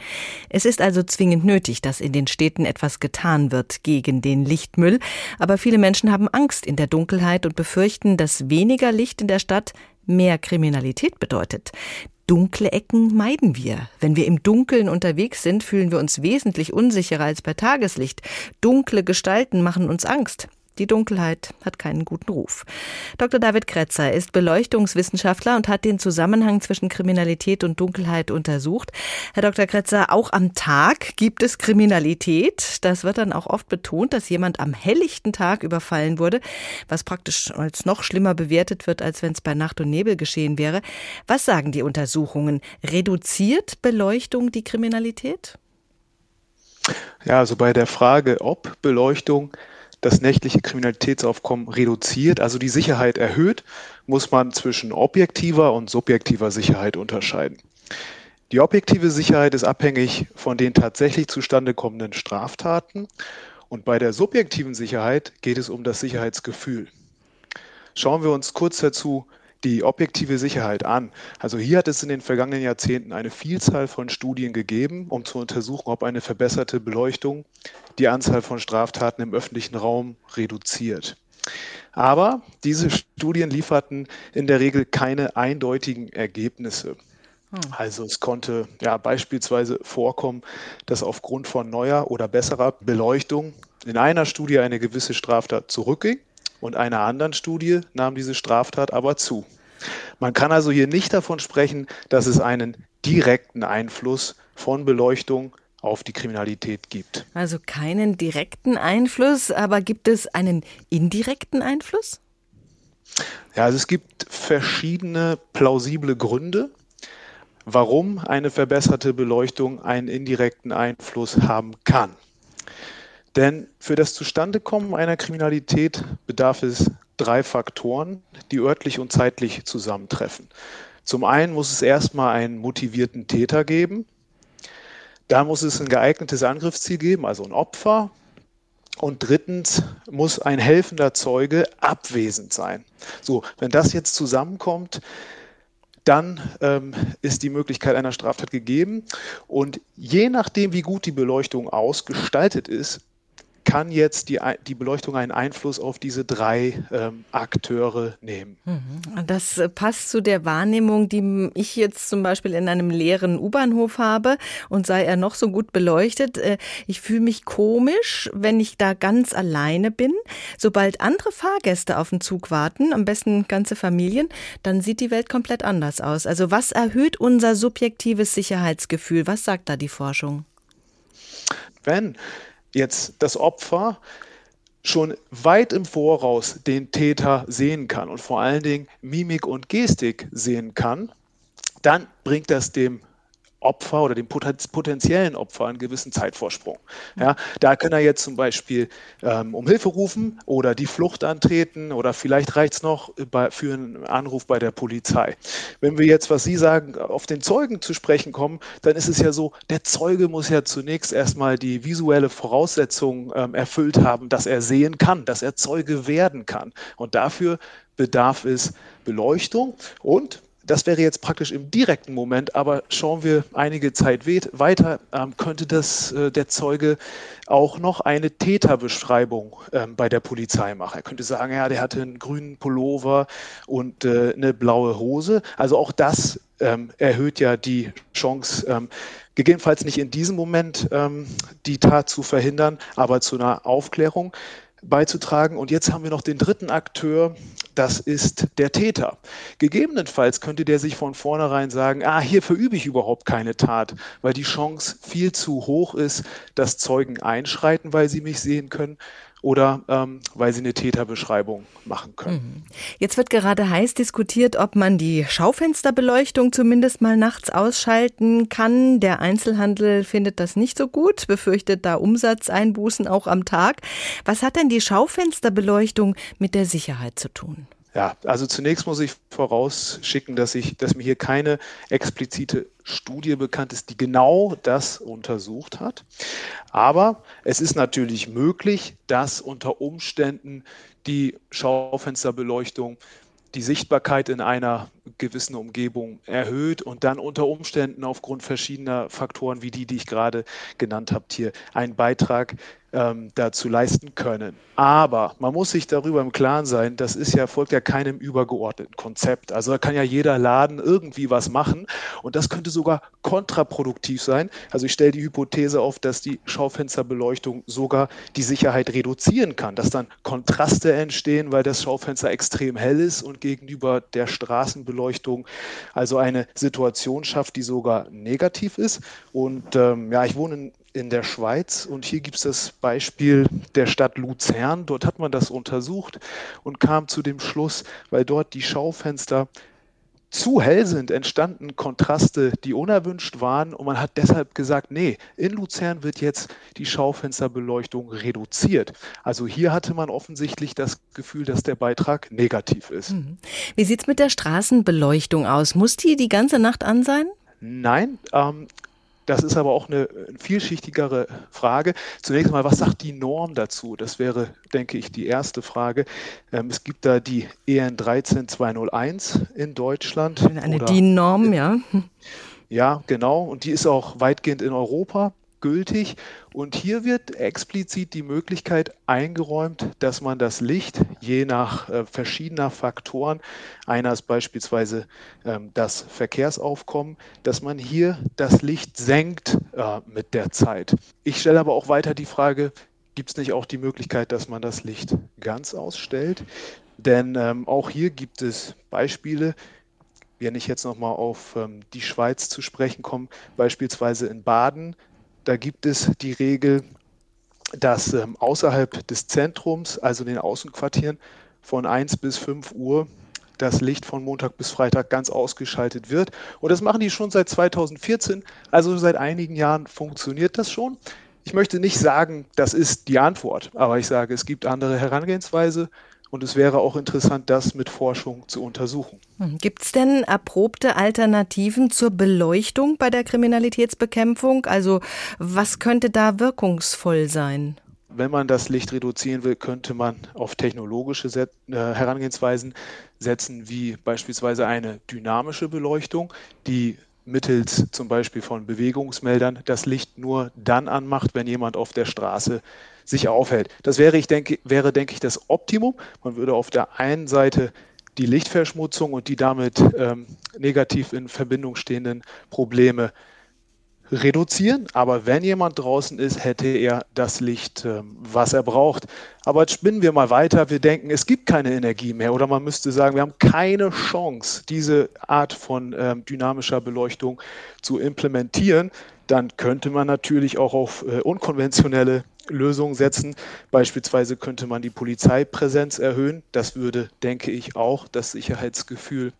Es ist also zwingend nötig, dass in den Städten etwas getan wird gegen den Lichtmüll. Aber viele Menschen haben Angst in der Dunkelheit und befürchten, dass weniger Licht in der Stadt mehr Kriminalität bedeutet. Dunkle Ecken meiden wir. Wenn wir im Dunkeln unterwegs sind, fühlen wir uns wesentlich unsicherer als bei Tageslicht. Dunkle Gestalten machen uns Angst. Die Dunkelheit hat keinen guten Ruf. Dr. David Kretzer ist Beleuchtungswissenschaftler und hat den Zusammenhang zwischen Kriminalität und Dunkelheit untersucht. Herr Dr. Kretzer, auch am Tag gibt es Kriminalität. Das wird dann auch oft betont, dass jemand am helllichten Tag überfallen wurde, was praktisch als noch schlimmer bewertet wird, als wenn es bei Nacht und Nebel geschehen wäre. Was sagen die Untersuchungen? Reduziert Beleuchtung die Kriminalität? Ja, also bei der Frage, ob Beleuchtung das nächtliche Kriminalitätsaufkommen reduziert, also die Sicherheit erhöht, muss man zwischen objektiver und subjektiver Sicherheit unterscheiden. Die objektive Sicherheit ist abhängig von den tatsächlich zustande kommenden Straftaten und bei der subjektiven Sicherheit geht es um das Sicherheitsgefühl. Schauen wir uns kurz dazu die objektive Sicherheit an. Also hier hat es in den vergangenen Jahrzehnten eine Vielzahl von Studien gegeben, um zu untersuchen, ob eine verbesserte Beleuchtung die Anzahl von Straftaten im öffentlichen Raum reduziert. Aber diese Studien lieferten in der Regel keine eindeutigen Ergebnisse. Hm. Also es konnte ja beispielsweise vorkommen, dass aufgrund von neuer oder besserer Beleuchtung in einer Studie eine gewisse Straftat zurückging und einer anderen Studie nahm diese Straftat aber zu. Man kann also hier nicht davon sprechen, dass es einen direkten Einfluss von Beleuchtung auf die Kriminalität gibt. Also keinen direkten Einfluss, aber gibt es einen indirekten Einfluss? Ja, also es gibt verschiedene plausible Gründe, warum eine verbesserte Beleuchtung einen indirekten Einfluss haben kann. Denn für das Zustandekommen einer Kriminalität bedarf es drei Faktoren, die örtlich und zeitlich zusammentreffen. Zum einen muss es erstmal einen motivierten Täter geben. Dann muss es ein geeignetes Angriffsziel geben, also ein Opfer. Und drittens muss ein helfender Zeuge abwesend sein. So, wenn das jetzt zusammenkommt, dann ähm, ist die Möglichkeit einer Straftat gegeben. Und je nachdem, wie gut die Beleuchtung ausgestaltet ist, kann jetzt die, die Beleuchtung einen Einfluss auf diese drei ähm, Akteure nehmen. Mhm. Das äh, passt zu der Wahrnehmung, die ich jetzt zum Beispiel in einem leeren U-Bahnhof habe und sei er noch so gut beleuchtet. Äh, ich fühle mich komisch, wenn ich da ganz alleine bin. Sobald andere Fahrgäste auf den Zug warten, am besten ganze Familien, dann sieht die Welt komplett anders aus. Also was erhöht unser subjektives Sicherheitsgefühl? Was sagt da die Forschung? Wenn jetzt das Opfer schon weit im Voraus den Täter sehen kann und vor allen Dingen Mimik und Gestik sehen kann, dann bringt das dem Opfer oder dem potenziellen Opfer einen gewissen Zeitvorsprung. Ja, da kann er jetzt zum Beispiel ähm, um Hilfe rufen oder die Flucht antreten oder vielleicht reicht es noch bei, für einen Anruf bei der Polizei. Wenn wir jetzt, was Sie sagen, auf den Zeugen zu sprechen kommen, dann ist es ja so, der Zeuge muss ja zunächst erstmal die visuelle Voraussetzung ähm, erfüllt haben, dass er sehen kann, dass er Zeuge werden kann. Und dafür bedarf es Beleuchtung und das wäre jetzt praktisch im direkten Moment, aber schauen wir einige Zeit weiter, ähm, könnte das äh, der Zeuge auch noch eine Täterbeschreibung ähm, bei der Polizei machen. Er könnte sagen, ja, der hatte einen grünen Pullover und äh, eine blaue Hose. Also auch das ähm, erhöht ja die Chance, ähm, gegebenenfalls nicht in diesem Moment ähm, die Tat zu verhindern, aber zu einer Aufklärung beizutragen. Und jetzt haben wir noch den dritten Akteur, das ist der Täter. Gegebenenfalls könnte der sich von vornherein sagen, ah, hier verübe ich überhaupt keine Tat, weil die Chance viel zu hoch ist, dass Zeugen einschreiten, weil sie mich sehen können oder ähm, weil sie eine Täterbeschreibung machen können. Mhm. Jetzt wird gerade heiß diskutiert, ob man die Schaufensterbeleuchtung zumindest mal nachts ausschalten kann. Der Einzelhandel findet das nicht so gut, befürchtet da Umsatzeinbußen auch am Tag. Was hat denn die Schaufensterbeleuchtung mit der Sicherheit zu tun? Ja, also zunächst muss ich vorausschicken, dass ich, dass mir hier keine explizite Studie bekannt ist, die genau das untersucht hat. Aber es ist natürlich möglich, dass unter Umständen die Schaufensterbeleuchtung die Sichtbarkeit in einer gewissen Umgebung erhöht und dann unter Umständen aufgrund verschiedener Faktoren wie die, die ich gerade genannt habe, hier einen Beitrag ähm, dazu leisten können. Aber man muss sich darüber im Klaren sein, das ist ja, folgt ja keinem übergeordneten Konzept. Also da kann ja jeder Laden irgendwie was machen und das könnte sogar kontraproduktiv sein. Also ich stelle die Hypothese auf, dass die Schaufensterbeleuchtung sogar die Sicherheit reduzieren kann, dass dann Kontraste entstehen, weil das Schaufenster extrem hell ist und gegenüber der Straßenbeleuchtung also eine Situation schafft, die sogar negativ ist. Und ähm, ja, ich wohne in in der Schweiz und hier gibt es das Beispiel der Stadt Luzern. Dort hat man das untersucht und kam zu dem Schluss, weil dort die Schaufenster zu hell sind, entstanden Kontraste, die unerwünscht waren und man hat deshalb gesagt, nee, in Luzern wird jetzt die Schaufensterbeleuchtung reduziert. Also hier hatte man offensichtlich das Gefühl, dass der Beitrag negativ ist. Mhm. Wie sieht es mit der Straßenbeleuchtung aus? Muss die die ganze Nacht an sein? Nein, ähm, Das ist aber auch eine vielschichtigere Frage. Zunächst mal, was sagt die Norm dazu? Das wäre, denke ich, die erste Frage. Ähm, es gibt da die EN 13201 in Deutschland. Eine DIN-Norm, ja. Ja, genau. Und die ist auch weitgehend in Europa gültig. Und hier wird explizit die Möglichkeit eingeräumt, dass man das Licht je nach äh, verschiedener Faktoren, einer ist beispielsweise ähm, das Verkehrsaufkommen, dass man hier das Licht senkt äh, mit der Zeit. Ich stelle aber auch weiter die Frage, gibt es nicht auch die Möglichkeit, dass man das Licht ganz ausstellt? Denn ähm, auch hier gibt es Beispiele, wenn ich jetzt nochmal auf ähm, die Schweiz zu sprechen komme, beispielsweise in Baden da gibt es die Regel, dass ähm, außerhalb des Zentrums, also den Außenquartieren, von 1 bis 5 Uhr das Licht von Montag bis Freitag ganz ausgeschaltet wird. Und das machen die schon seit 2014, also seit einigen Jahren funktioniert das schon. Ich möchte nicht sagen, das ist die Antwort, aber ich sage, es gibt andere Herangehensweise. Und es wäre auch interessant, das mit Forschung zu untersuchen. Hm, gibt es denn erprobte Alternativen zur Beleuchtung bei der Kriminalitätsbekämpfung? Also was könnte da wirkungsvoll sein? Wenn man das Licht reduzieren will, könnte man auf technologische Set äh, Herangehensweisen setzen, wie beispielsweise eine dynamische Beleuchtung, die mittels zum Beispiel von Bewegungsmeldern das Licht nur dann anmacht, wenn jemand auf der Straße sich aufhält. Das wäre, ich denke, wäre, denke ich, das Optimum. Man würde auf der einen Seite die Lichtverschmutzung und die damit ähm, negativ in Verbindung stehenden Probleme reduzieren. Aber wenn jemand draußen ist, hätte er das Licht, ähm, was er braucht. Aber jetzt spinnen wir mal weiter. Wir denken, es gibt keine Energie mehr. Oder man müsste sagen, wir haben keine Chance, diese Art von ähm, dynamischer Beleuchtung zu implementieren. Dann könnte man natürlich auch auf äh, unkonventionelle Lösungen setzen. Beispielsweise könnte man die Polizeipräsenz erhöhen. Das würde, denke ich, auch das Sicherheitsgefühl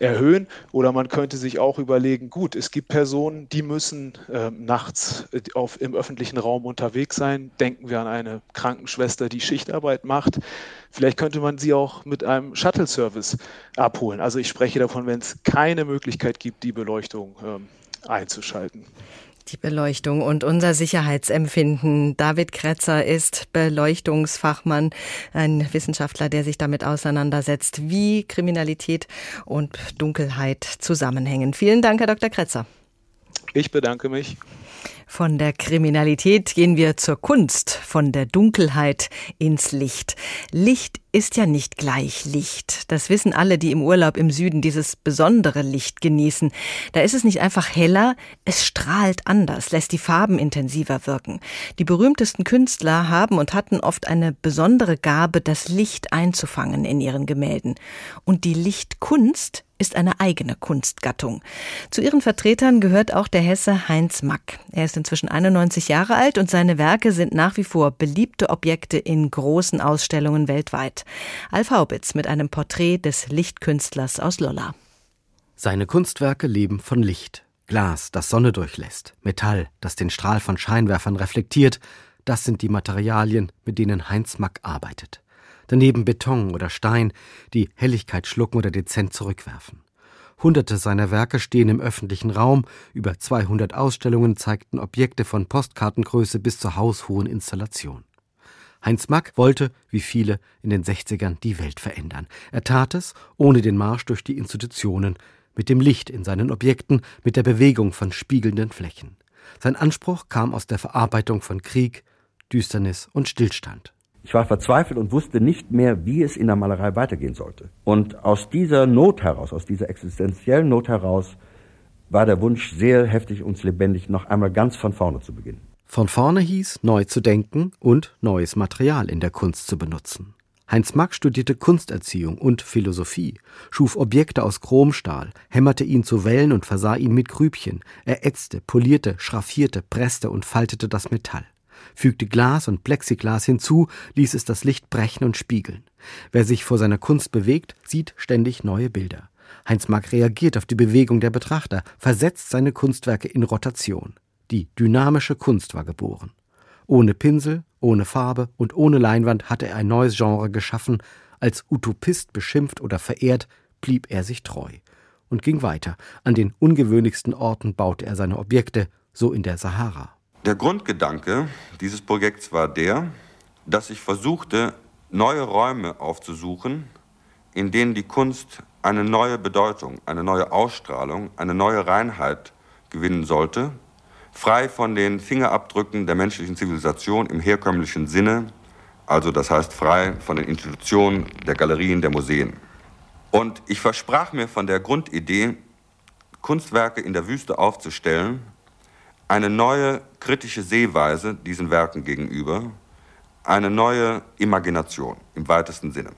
erhöhen. Oder man könnte sich auch überlegen, gut, es gibt Personen, die müssen äh, nachts auf, im öffentlichen Raum unterwegs sein. Denken wir an eine Krankenschwester, die Schichtarbeit macht. Vielleicht könnte man sie auch mit einem Shuttle-Service abholen. Also ich spreche davon, wenn es keine Möglichkeit gibt, die Beleuchtung ähm, einzuschalten. Die Beleuchtung und unser Sicherheitsempfinden. David Kretzer ist Beleuchtungsfachmann, ein Wissenschaftler, der sich damit auseinandersetzt, wie Kriminalität und Dunkelheit zusammenhängen. Vielen Dank, Herr Dr. Kretzer. Ich bedanke mich. Von der Kriminalität gehen wir zur Kunst, von der Dunkelheit ins Licht. Licht ist ja nicht gleich Licht. Das wissen alle, die im Urlaub im Süden dieses besondere Licht genießen. Da ist es nicht einfach heller, es strahlt anders, lässt die Farben intensiver wirken. Die berühmtesten Künstler haben und hatten oft eine besondere Gabe, das Licht einzufangen in ihren Gemälden. Und die Lichtkunst ist eine eigene Kunstgattung. Zu ihren Vertretern gehört auch der Hesse Heinz Mack. Er ist inzwischen 91 Jahre alt und seine Werke sind nach wie vor beliebte Objekte in großen Ausstellungen weltweit. Alf Haubitz mit einem Porträt des Lichtkünstlers aus Lolla. Seine Kunstwerke leben von Licht. Glas, das Sonne durchlässt, Metall, das den Strahl von Scheinwerfern reflektiert, das sind die Materialien, mit denen Heinz Mack arbeitet daneben Beton oder Stein, die Helligkeit schlucken oder dezent zurückwerfen. Hunderte seiner Werke stehen im öffentlichen Raum, über 200 Ausstellungen zeigten Objekte von Postkartengröße bis zur haushohen Installation. Heinz Mack wollte, wie viele, in den 60ern die Welt verändern. Er tat es, ohne den Marsch durch die Institutionen, mit dem Licht in seinen Objekten, mit der Bewegung von spiegelnden Flächen. Sein Anspruch kam aus der Verarbeitung von Krieg, Düsternis und Stillstand. Ich war verzweifelt und wusste nicht mehr, wie es in der Malerei weitergehen sollte. Und aus dieser Not heraus, aus dieser existenziellen Not heraus, war der Wunsch sehr heftig und lebendig, noch einmal ganz von vorne zu beginnen. Von vorne hieß, neu zu denken und neues Material in der Kunst zu benutzen. Heinz Mack studierte Kunsterziehung und Philosophie, schuf Objekte aus Chromstahl, hämmerte ihn zu Wellen und versah ihn mit Grübchen, er ätzte, polierte, schraffierte, presste und faltete das Metall fügte Glas und Plexiglas hinzu, ließ es das Licht brechen und spiegeln. Wer sich vor seiner Kunst bewegt, sieht ständig neue Bilder. Heinz Mark reagiert auf die Bewegung der Betrachter, versetzt seine Kunstwerke in Rotation. Die dynamische Kunst war geboren. Ohne Pinsel, ohne Farbe und ohne Leinwand hatte er ein neues Genre geschaffen. Als Utopist beschimpft oder verehrt, blieb er sich treu und ging weiter. An den ungewöhnlichsten Orten baute er seine Objekte, so in der Sahara. Der Grundgedanke dieses Projekts war der, dass ich versuchte, neue Räume aufzusuchen, in denen die Kunst eine neue Bedeutung, eine neue Ausstrahlung, eine neue Reinheit gewinnen sollte, frei von den Fingerabdrücken der menschlichen Zivilisation im herkömmlichen Sinne, also das heißt frei von den Institutionen der Galerien, der Museen. Und ich versprach mir von der Grundidee, Kunstwerke in der Wüste aufzustellen, eine neue kritische Sehweise diesen Werken gegenüber, eine neue Imagination im weitesten Sinne.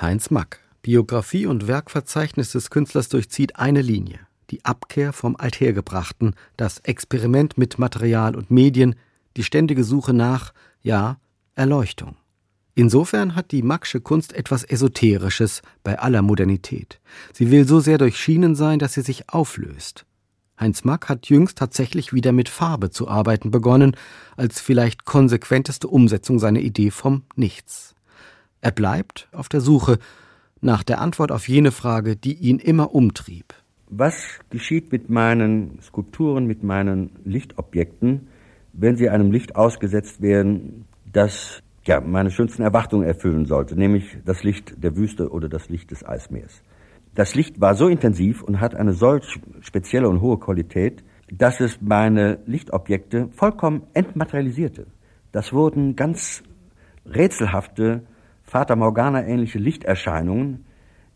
Heinz Mack, Biografie und Werkverzeichnis des Künstlers durchzieht eine Linie, die Abkehr vom Althergebrachten, das Experiment mit Material und Medien, die ständige Suche nach, ja, Erleuchtung. Insofern hat die Macksche Kunst etwas Esoterisches bei aller Modernität. Sie will so sehr durchschienen sein, dass sie sich auflöst. Heinz Mack hat jüngst tatsächlich wieder mit Farbe zu arbeiten begonnen, als vielleicht konsequenteste Umsetzung seiner Idee vom Nichts. Er bleibt auf der Suche nach der Antwort auf jene Frage, die ihn immer umtrieb. Was geschieht mit meinen Skulpturen, mit meinen Lichtobjekten, wenn sie einem Licht ausgesetzt werden, das ja, meine schönsten Erwartungen erfüllen sollte, nämlich das Licht der Wüste oder das Licht des Eismeers. Das Licht war so intensiv und hat eine solch spezielle und hohe Qualität, dass es meine Lichtobjekte vollkommen entmaterialisierte. Das wurden ganz rätselhafte, Fata Morgana ähnliche Lichterscheinungen,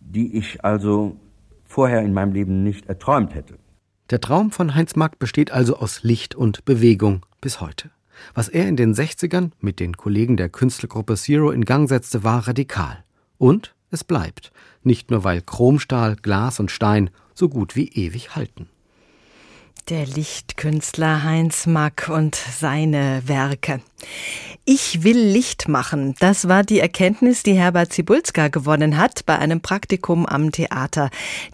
die ich also vorher in meinem Leben nicht erträumt hätte. Der Traum von Heinz Mack besteht also aus Licht und Bewegung bis heute. Was er in den 60ern mit den Kollegen der Künstlergruppe Zero in Gang setzte, war radikal. Und es bleibt, nicht nur weil Chromstahl, Glas und Stein so gut wie ewig halten. Der Lichtkünstler Heinz Mack und seine Werke. Ich will Licht machen. Das war die Erkenntnis, die Herbert Zibulska gewonnen hat bei einem Praktikum am Theater.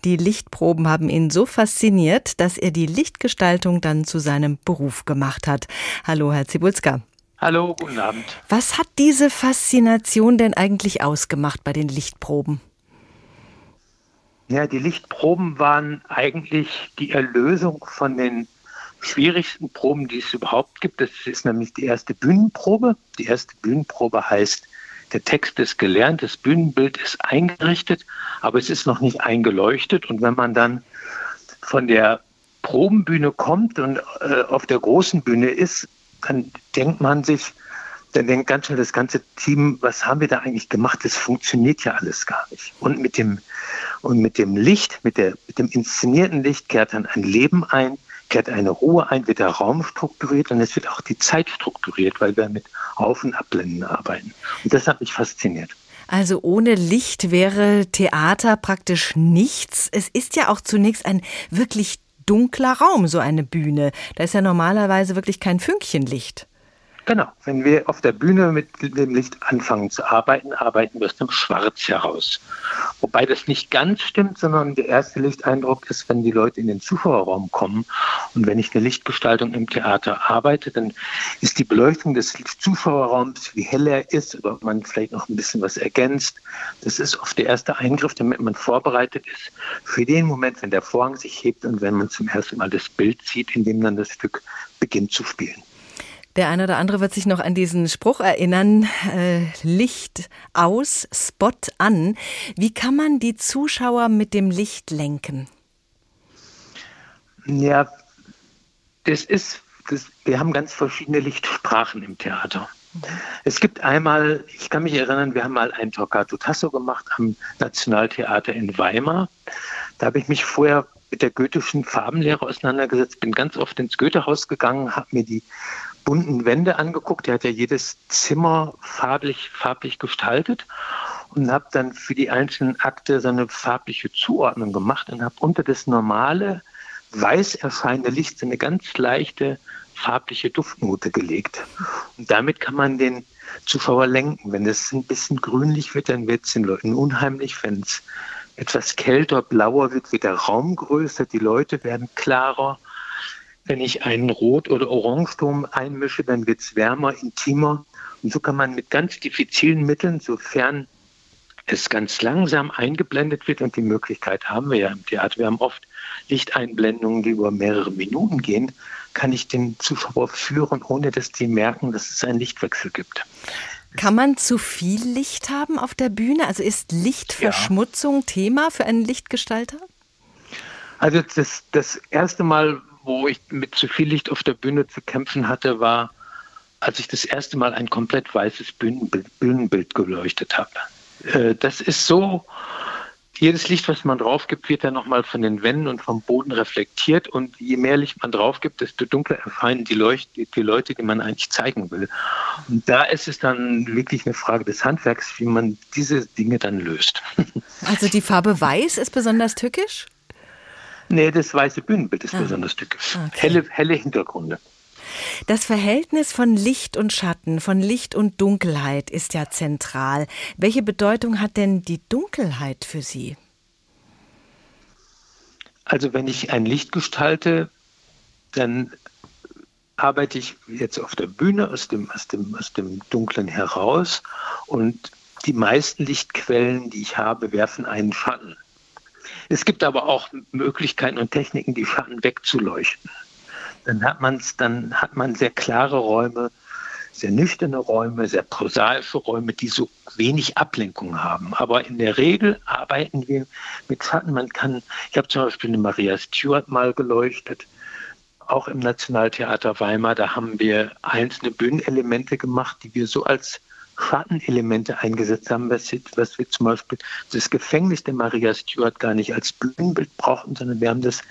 Die Lichtproben haben ihn so fasziniert, dass er die Lichtgestaltung dann zu seinem Beruf gemacht hat. Hallo, Herr Zibulska. Hallo, guten Abend. Was hat diese Faszination denn eigentlich ausgemacht bei den Lichtproben? Ja, die Lichtproben waren eigentlich die Erlösung von den schwierigsten Proben, die es überhaupt gibt. Das ist nämlich die erste Bühnenprobe. Die erste Bühnenprobe heißt, der Text ist gelernt, das Bühnenbild ist eingerichtet, aber es ist noch nicht eingeleuchtet. Und wenn man dann von der Probenbühne kommt und äh, auf der großen Bühne ist, dann denkt man sich, dann denkt ganz schnell das ganze Team, was haben wir da eigentlich gemacht? Das funktioniert ja alles gar nicht. Und mit dem, und mit dem Licht, mit, der, mit dem inszenierten Licht kehrt dann ein Leben ein, kehrt eine Ruhe ein, wird der Raum strukturiert und es wird auch die Zeit strukturiert, weil wir mit Auf- und Abblenden arbeiten. Und das hat mich fasziniert. Also ohne Licht wäre Theater praktisch nichts. Es ist ja auch zunächst ein wirklich dunkler Raum, so eine Bühne. Da ist ja normalerweise wirklich kein Fünkchen Licht. Genau, wenn wir auf der Bühne mit dem Licht anfangen zu arbeiten, arbeiten wir aus dem Schwarz heraus. Wobei das nicht ganz stimmt, sondern der erste Lichteindruck ist, wenn die Leute in den Zuschauerraum kommen und wenn ich eine Lichtgestaltung im Theater arbeite, dann ist die Beleuchtung des Zuschauerraums, wie hell er ist, oder ob man vielleicht noch ein bisschen was ergänzt, das ist oft der erste Eingriff, damit man vorbereitet ist für den Moment, wenn der Vorhang sich hebt und wenn man zum ersten Mal das Bild sieht, in dem dann das Stück beginnt zu spielen. Der eine oder andere wird sich noch an diesen Spruch erinnern, äh, Licht aus, Spot an. Wie kann man die Zuschauer mit dem Licht lenken? Ja, das ist, das, wir haben ganz verschiedene Lichtsprachen im Theater. Es gibt einmal, ich kann mich erinnern, wir haben mal ein Toccato Tasso gemacht am Nationaltheater in Weimar. Da habe ich mich vorher mit der goethischen Farbenlehre auseinandergesetzt, bin ganz oft ins Goethehaus gegangen, habe mir die bunten Wände angeguckt. Er hat ja jedes Zimmer farblich, farblich gestaltet und habe dann für die einzelnen Akte so eine farbliche Zuordnung gemacht und habe unter das normale weiß erscheinende Licht eine ganz leichte farbliche Duftnote gelegt. Und damit kann man den Zuschauer lenken. Wenn es ein bisschen grünlich wird, dann wird es den Leuten unheimlich. Wenn es etwas kälter, blauer wird, wird der Raum größer, die Leute werden klarer. Wenn ich einen Rot- oder Orangeton einmische, dann wird es wärmer, intimer. Und so kann man mit ganz diffizilen Mitteln, sofern es ganz langsam eingeblendet wird, und die Möglichkeit haben wir ja im Theater, wir haben oft Lichteinblendungen, die über mehrere Minuten gehen, kann ich den Zuschauer führen, ohne dass die merken, dass es einen Lichtwechsel gibt. Kann man zu viel Licht haben auf der Bühne? Also ist Lichtverschmutzung ja. Thema für einen Lichtgestalter? Also das, das erste Mal, wo ich mit zu viel Licht auf der Bühne zu kämpfen hatte, war, als ich das erste Mal ein komplett weißes Bühnenbild, Bühnenbild geleuchtet habe. Äh, das ist so, jedes Licht, was man drauf gibt, wird dann nochmal von den Wänden und vom Boden reflektiert. Und je mehr Licht man drauf gibt, desto dunkler erscheinen die, Leucht die Leute, die man eigentlich zeigen will. Und da ist es dann wirklich eine Frage des Handwerks, wie man diese Dinge dann löst. Also die Farbe Weiß ist besonders tückisch? Nee, das weiße Bühnenbild ist ah. besonders tückisch. Okay. Helle, helle Hintergründe. Das Verhältnis von Licht und Schatten, von Licht und Dunkelheit ist ja zentral. Welche Bedeutung hat denn die Dunkelheit für Sie? Also wenn ich ein Licht gestalte, dann arbeite ich jetzt auf der Bühne aus dem, aus dem, aus dem Dunklen heraus und die meisten Lichtquellen, die ich habe, werfen einen Schatten. Es gibt aber auch Möglichkeiten und Techniken, die Schatten wegzuleuchten dann hat man dann hat man sehr klare Räume, sehr nüchterne Räume, sehr prosaische Räume, die so wenig Ablenkung haben. Aber in der Regel arbeiten wir mit Schatten. Man kann, ich habe zum Beispiel eine Maria Stuart mal geleuchtet, auch im Nationaltheater Weimar. Da haben wir einzelne Bühnenelemente gemacht, die wir so als Schattenelemente eingesetzt haben, was, was wir zum Beispiel das Gefängnis der Maria Stuart gar nicht als Bühnenbild brauchten, sondern wir haben das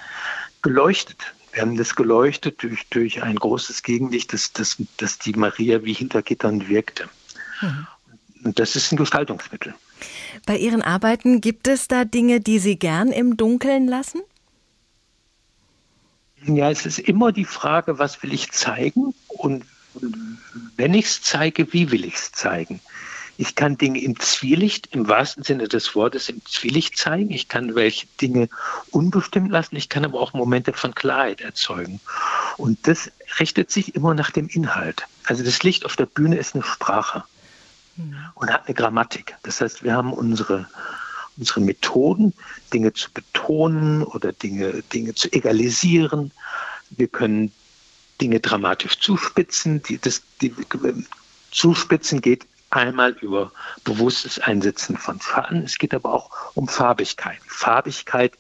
beleuchtet. Wir haben das geleuchtet durch, durch ein großes Gegenlicht, das, das, das die Maria wie hinter Gittern wirkte. Mhm. Und das ist ein Gestaltungsmittel. Bei Ihren Arbeiten gibt es da Dinge, die Sie gern im Dunkeln lassen? Ja, es ist immer die Frage, was will ich zeigen und wenn ich es zeige, wie will ich es zeigen? Ich kann Dinge im Zwielicht, im wahrsten Sinne des Wortes, im Zwielicht zeigen. Ich kann welche Dinge unbestimmt lassen. Ich kann aber auch Momente von Klarheit erzeugen. Und das richtet sich immer nach dem Inhalt. Also das Licht auf der Bühne ist eine Sprache und hat eine Grammatik. Das heißt, wir haben unsere, unsere Methoden, Dinge zu betonen oder Dinge, Dinge zu egalisieren. Wir können Dinge dramatisch zuspitzen. Die, das, die, Zuspitzen geht Einmal über bewusstes Einsetzen von Schatten. Es geht aber auch um Farbigkeit. Farbigkeit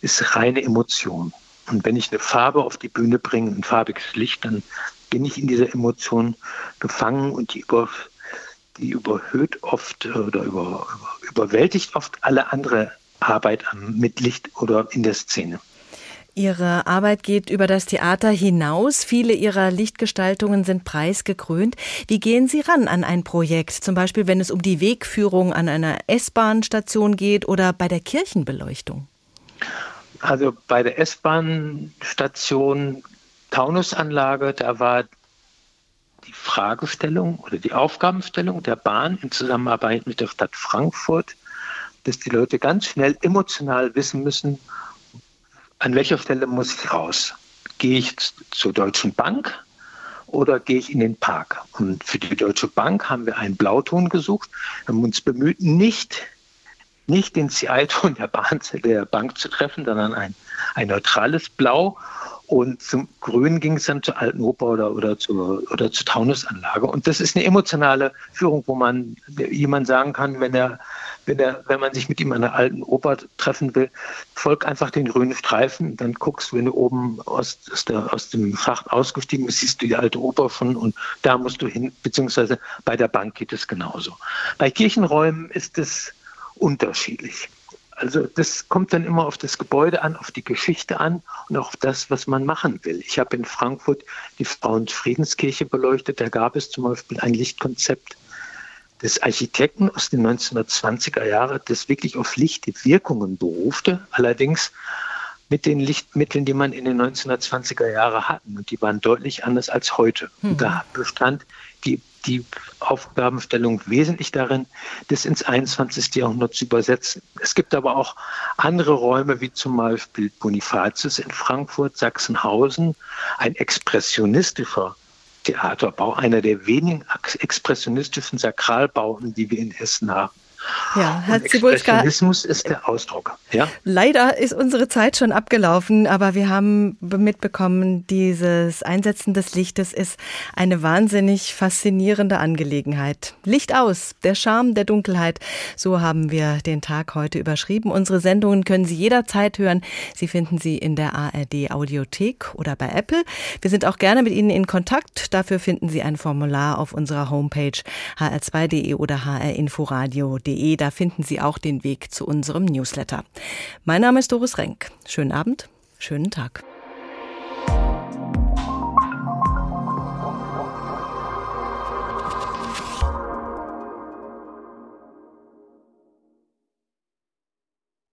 ist reine Emotion. Und wenn ich eine Farbe auf die Bühne bringe, ein farbiges Licht, dann bin ich in dieser Emotion gefangen und die, über, die überhöht oft oder über, über, überwältigt oft alle andere Arbeit mit Licht oder in der Szene. Ihre Arbeit geht über das Theater hinaus. Viele Ihrer Lichtgestaltungen sind preisgekrönt. Wie gehen Sie ran an ein Projekt? Zum Beispiel, wenn es um die Wegführung an einer S-Bahn-Station geht oder bei der Kirchenbeleuchtung? Also bei der S-Bahn-Station Taunusanlage, da war die Fragestellung oder die Aufgabenstellung der Bahn in Zusammenarbeit mit der Stadt Frankfurt, dass die Leute ganz schnell emotional wissen müssen, an welcher Stelle muss ich raus? Gehe ich zur Deutschen Bank oder gehe ich in den Park? Und für die Deutsche Bank haben wir einen Blauton gesucht, haben uns bemüht, nicht, nicht den CI-Ton der, der Bank zu treffen, sondern ein, ein neutrales Blau. Und zum Grün ging es dann zur Alten Oper oder, oder, zur, oder zur Taunusanlage. Und das ist eine emotionale Führung, wo man jemand sagen kann, wenn er wenn, er, wenn man sich mit ihm an der alten Oper treffen will, folg einfach den grünen Streifen, dann guckst du, wenn du oben aus, aus, der, aus dem Schacht ausgestiegen bist, siehst du die alte Oper von und da musst du hin, beziehungsweise bei der Bank geht es genauso. Bei Kirchenräumen ist es unterschiedlich. Also das kommt dann immer auf das Gebäude an, auf die Geschichte an und auf das, was man machen will. Ich habe in Frankfurt die Frauenfriedenskirche beleuchtet. Da gab es zum Beispiel ein Lichtkonzept, des Architekten aus den 1920er Jahren, das wirklich auf Lichtwirkungen berufte, allerdings mit den Lichtmitteln, die man in den 1920er Jahren hatten. Und die waren deutlich anders als heute. Mhm. Und da bestand die, die Aufgabenstellung wesentlich darin, das ins 21. Jahrhundert zu übersetzen. Es gibt aber auch andere Räume, wie zum Beispiel Bonifatius in Frankfurt, Sachsenhausen, ein expressionistischer Theaterbau, einer der wenigen expressionistischen Sakralbauten, die wir in Hessen haben. Ja, Herr Und Expressionismus ist der Ausdruck. Ja? Leider ist unsere Zeit schon abgelaufen, aber wir haben mitbekommen, dieses Einsetzen des Lichtes ist eine wahnsinnig faszinierende Angelegenheit. Licht aus, der Charme der Dunkelheit. So haben wir den Tag heute überschrieben. Unsere Sendungen können Sie jederzeit hören. Sie finden sie in der ARD Audiothek oder bei Apple. Wir sind auch gerne mit Ihnen in Kontakt. Dafür finden Sie ein Formular auf unserer Homepage hr2.de oder hrinforadio.de. Da finden Sie auch den Weg zu unserem Newsletter. Mein Name ist Doris Renk. Schönen Abend, schönen Tag.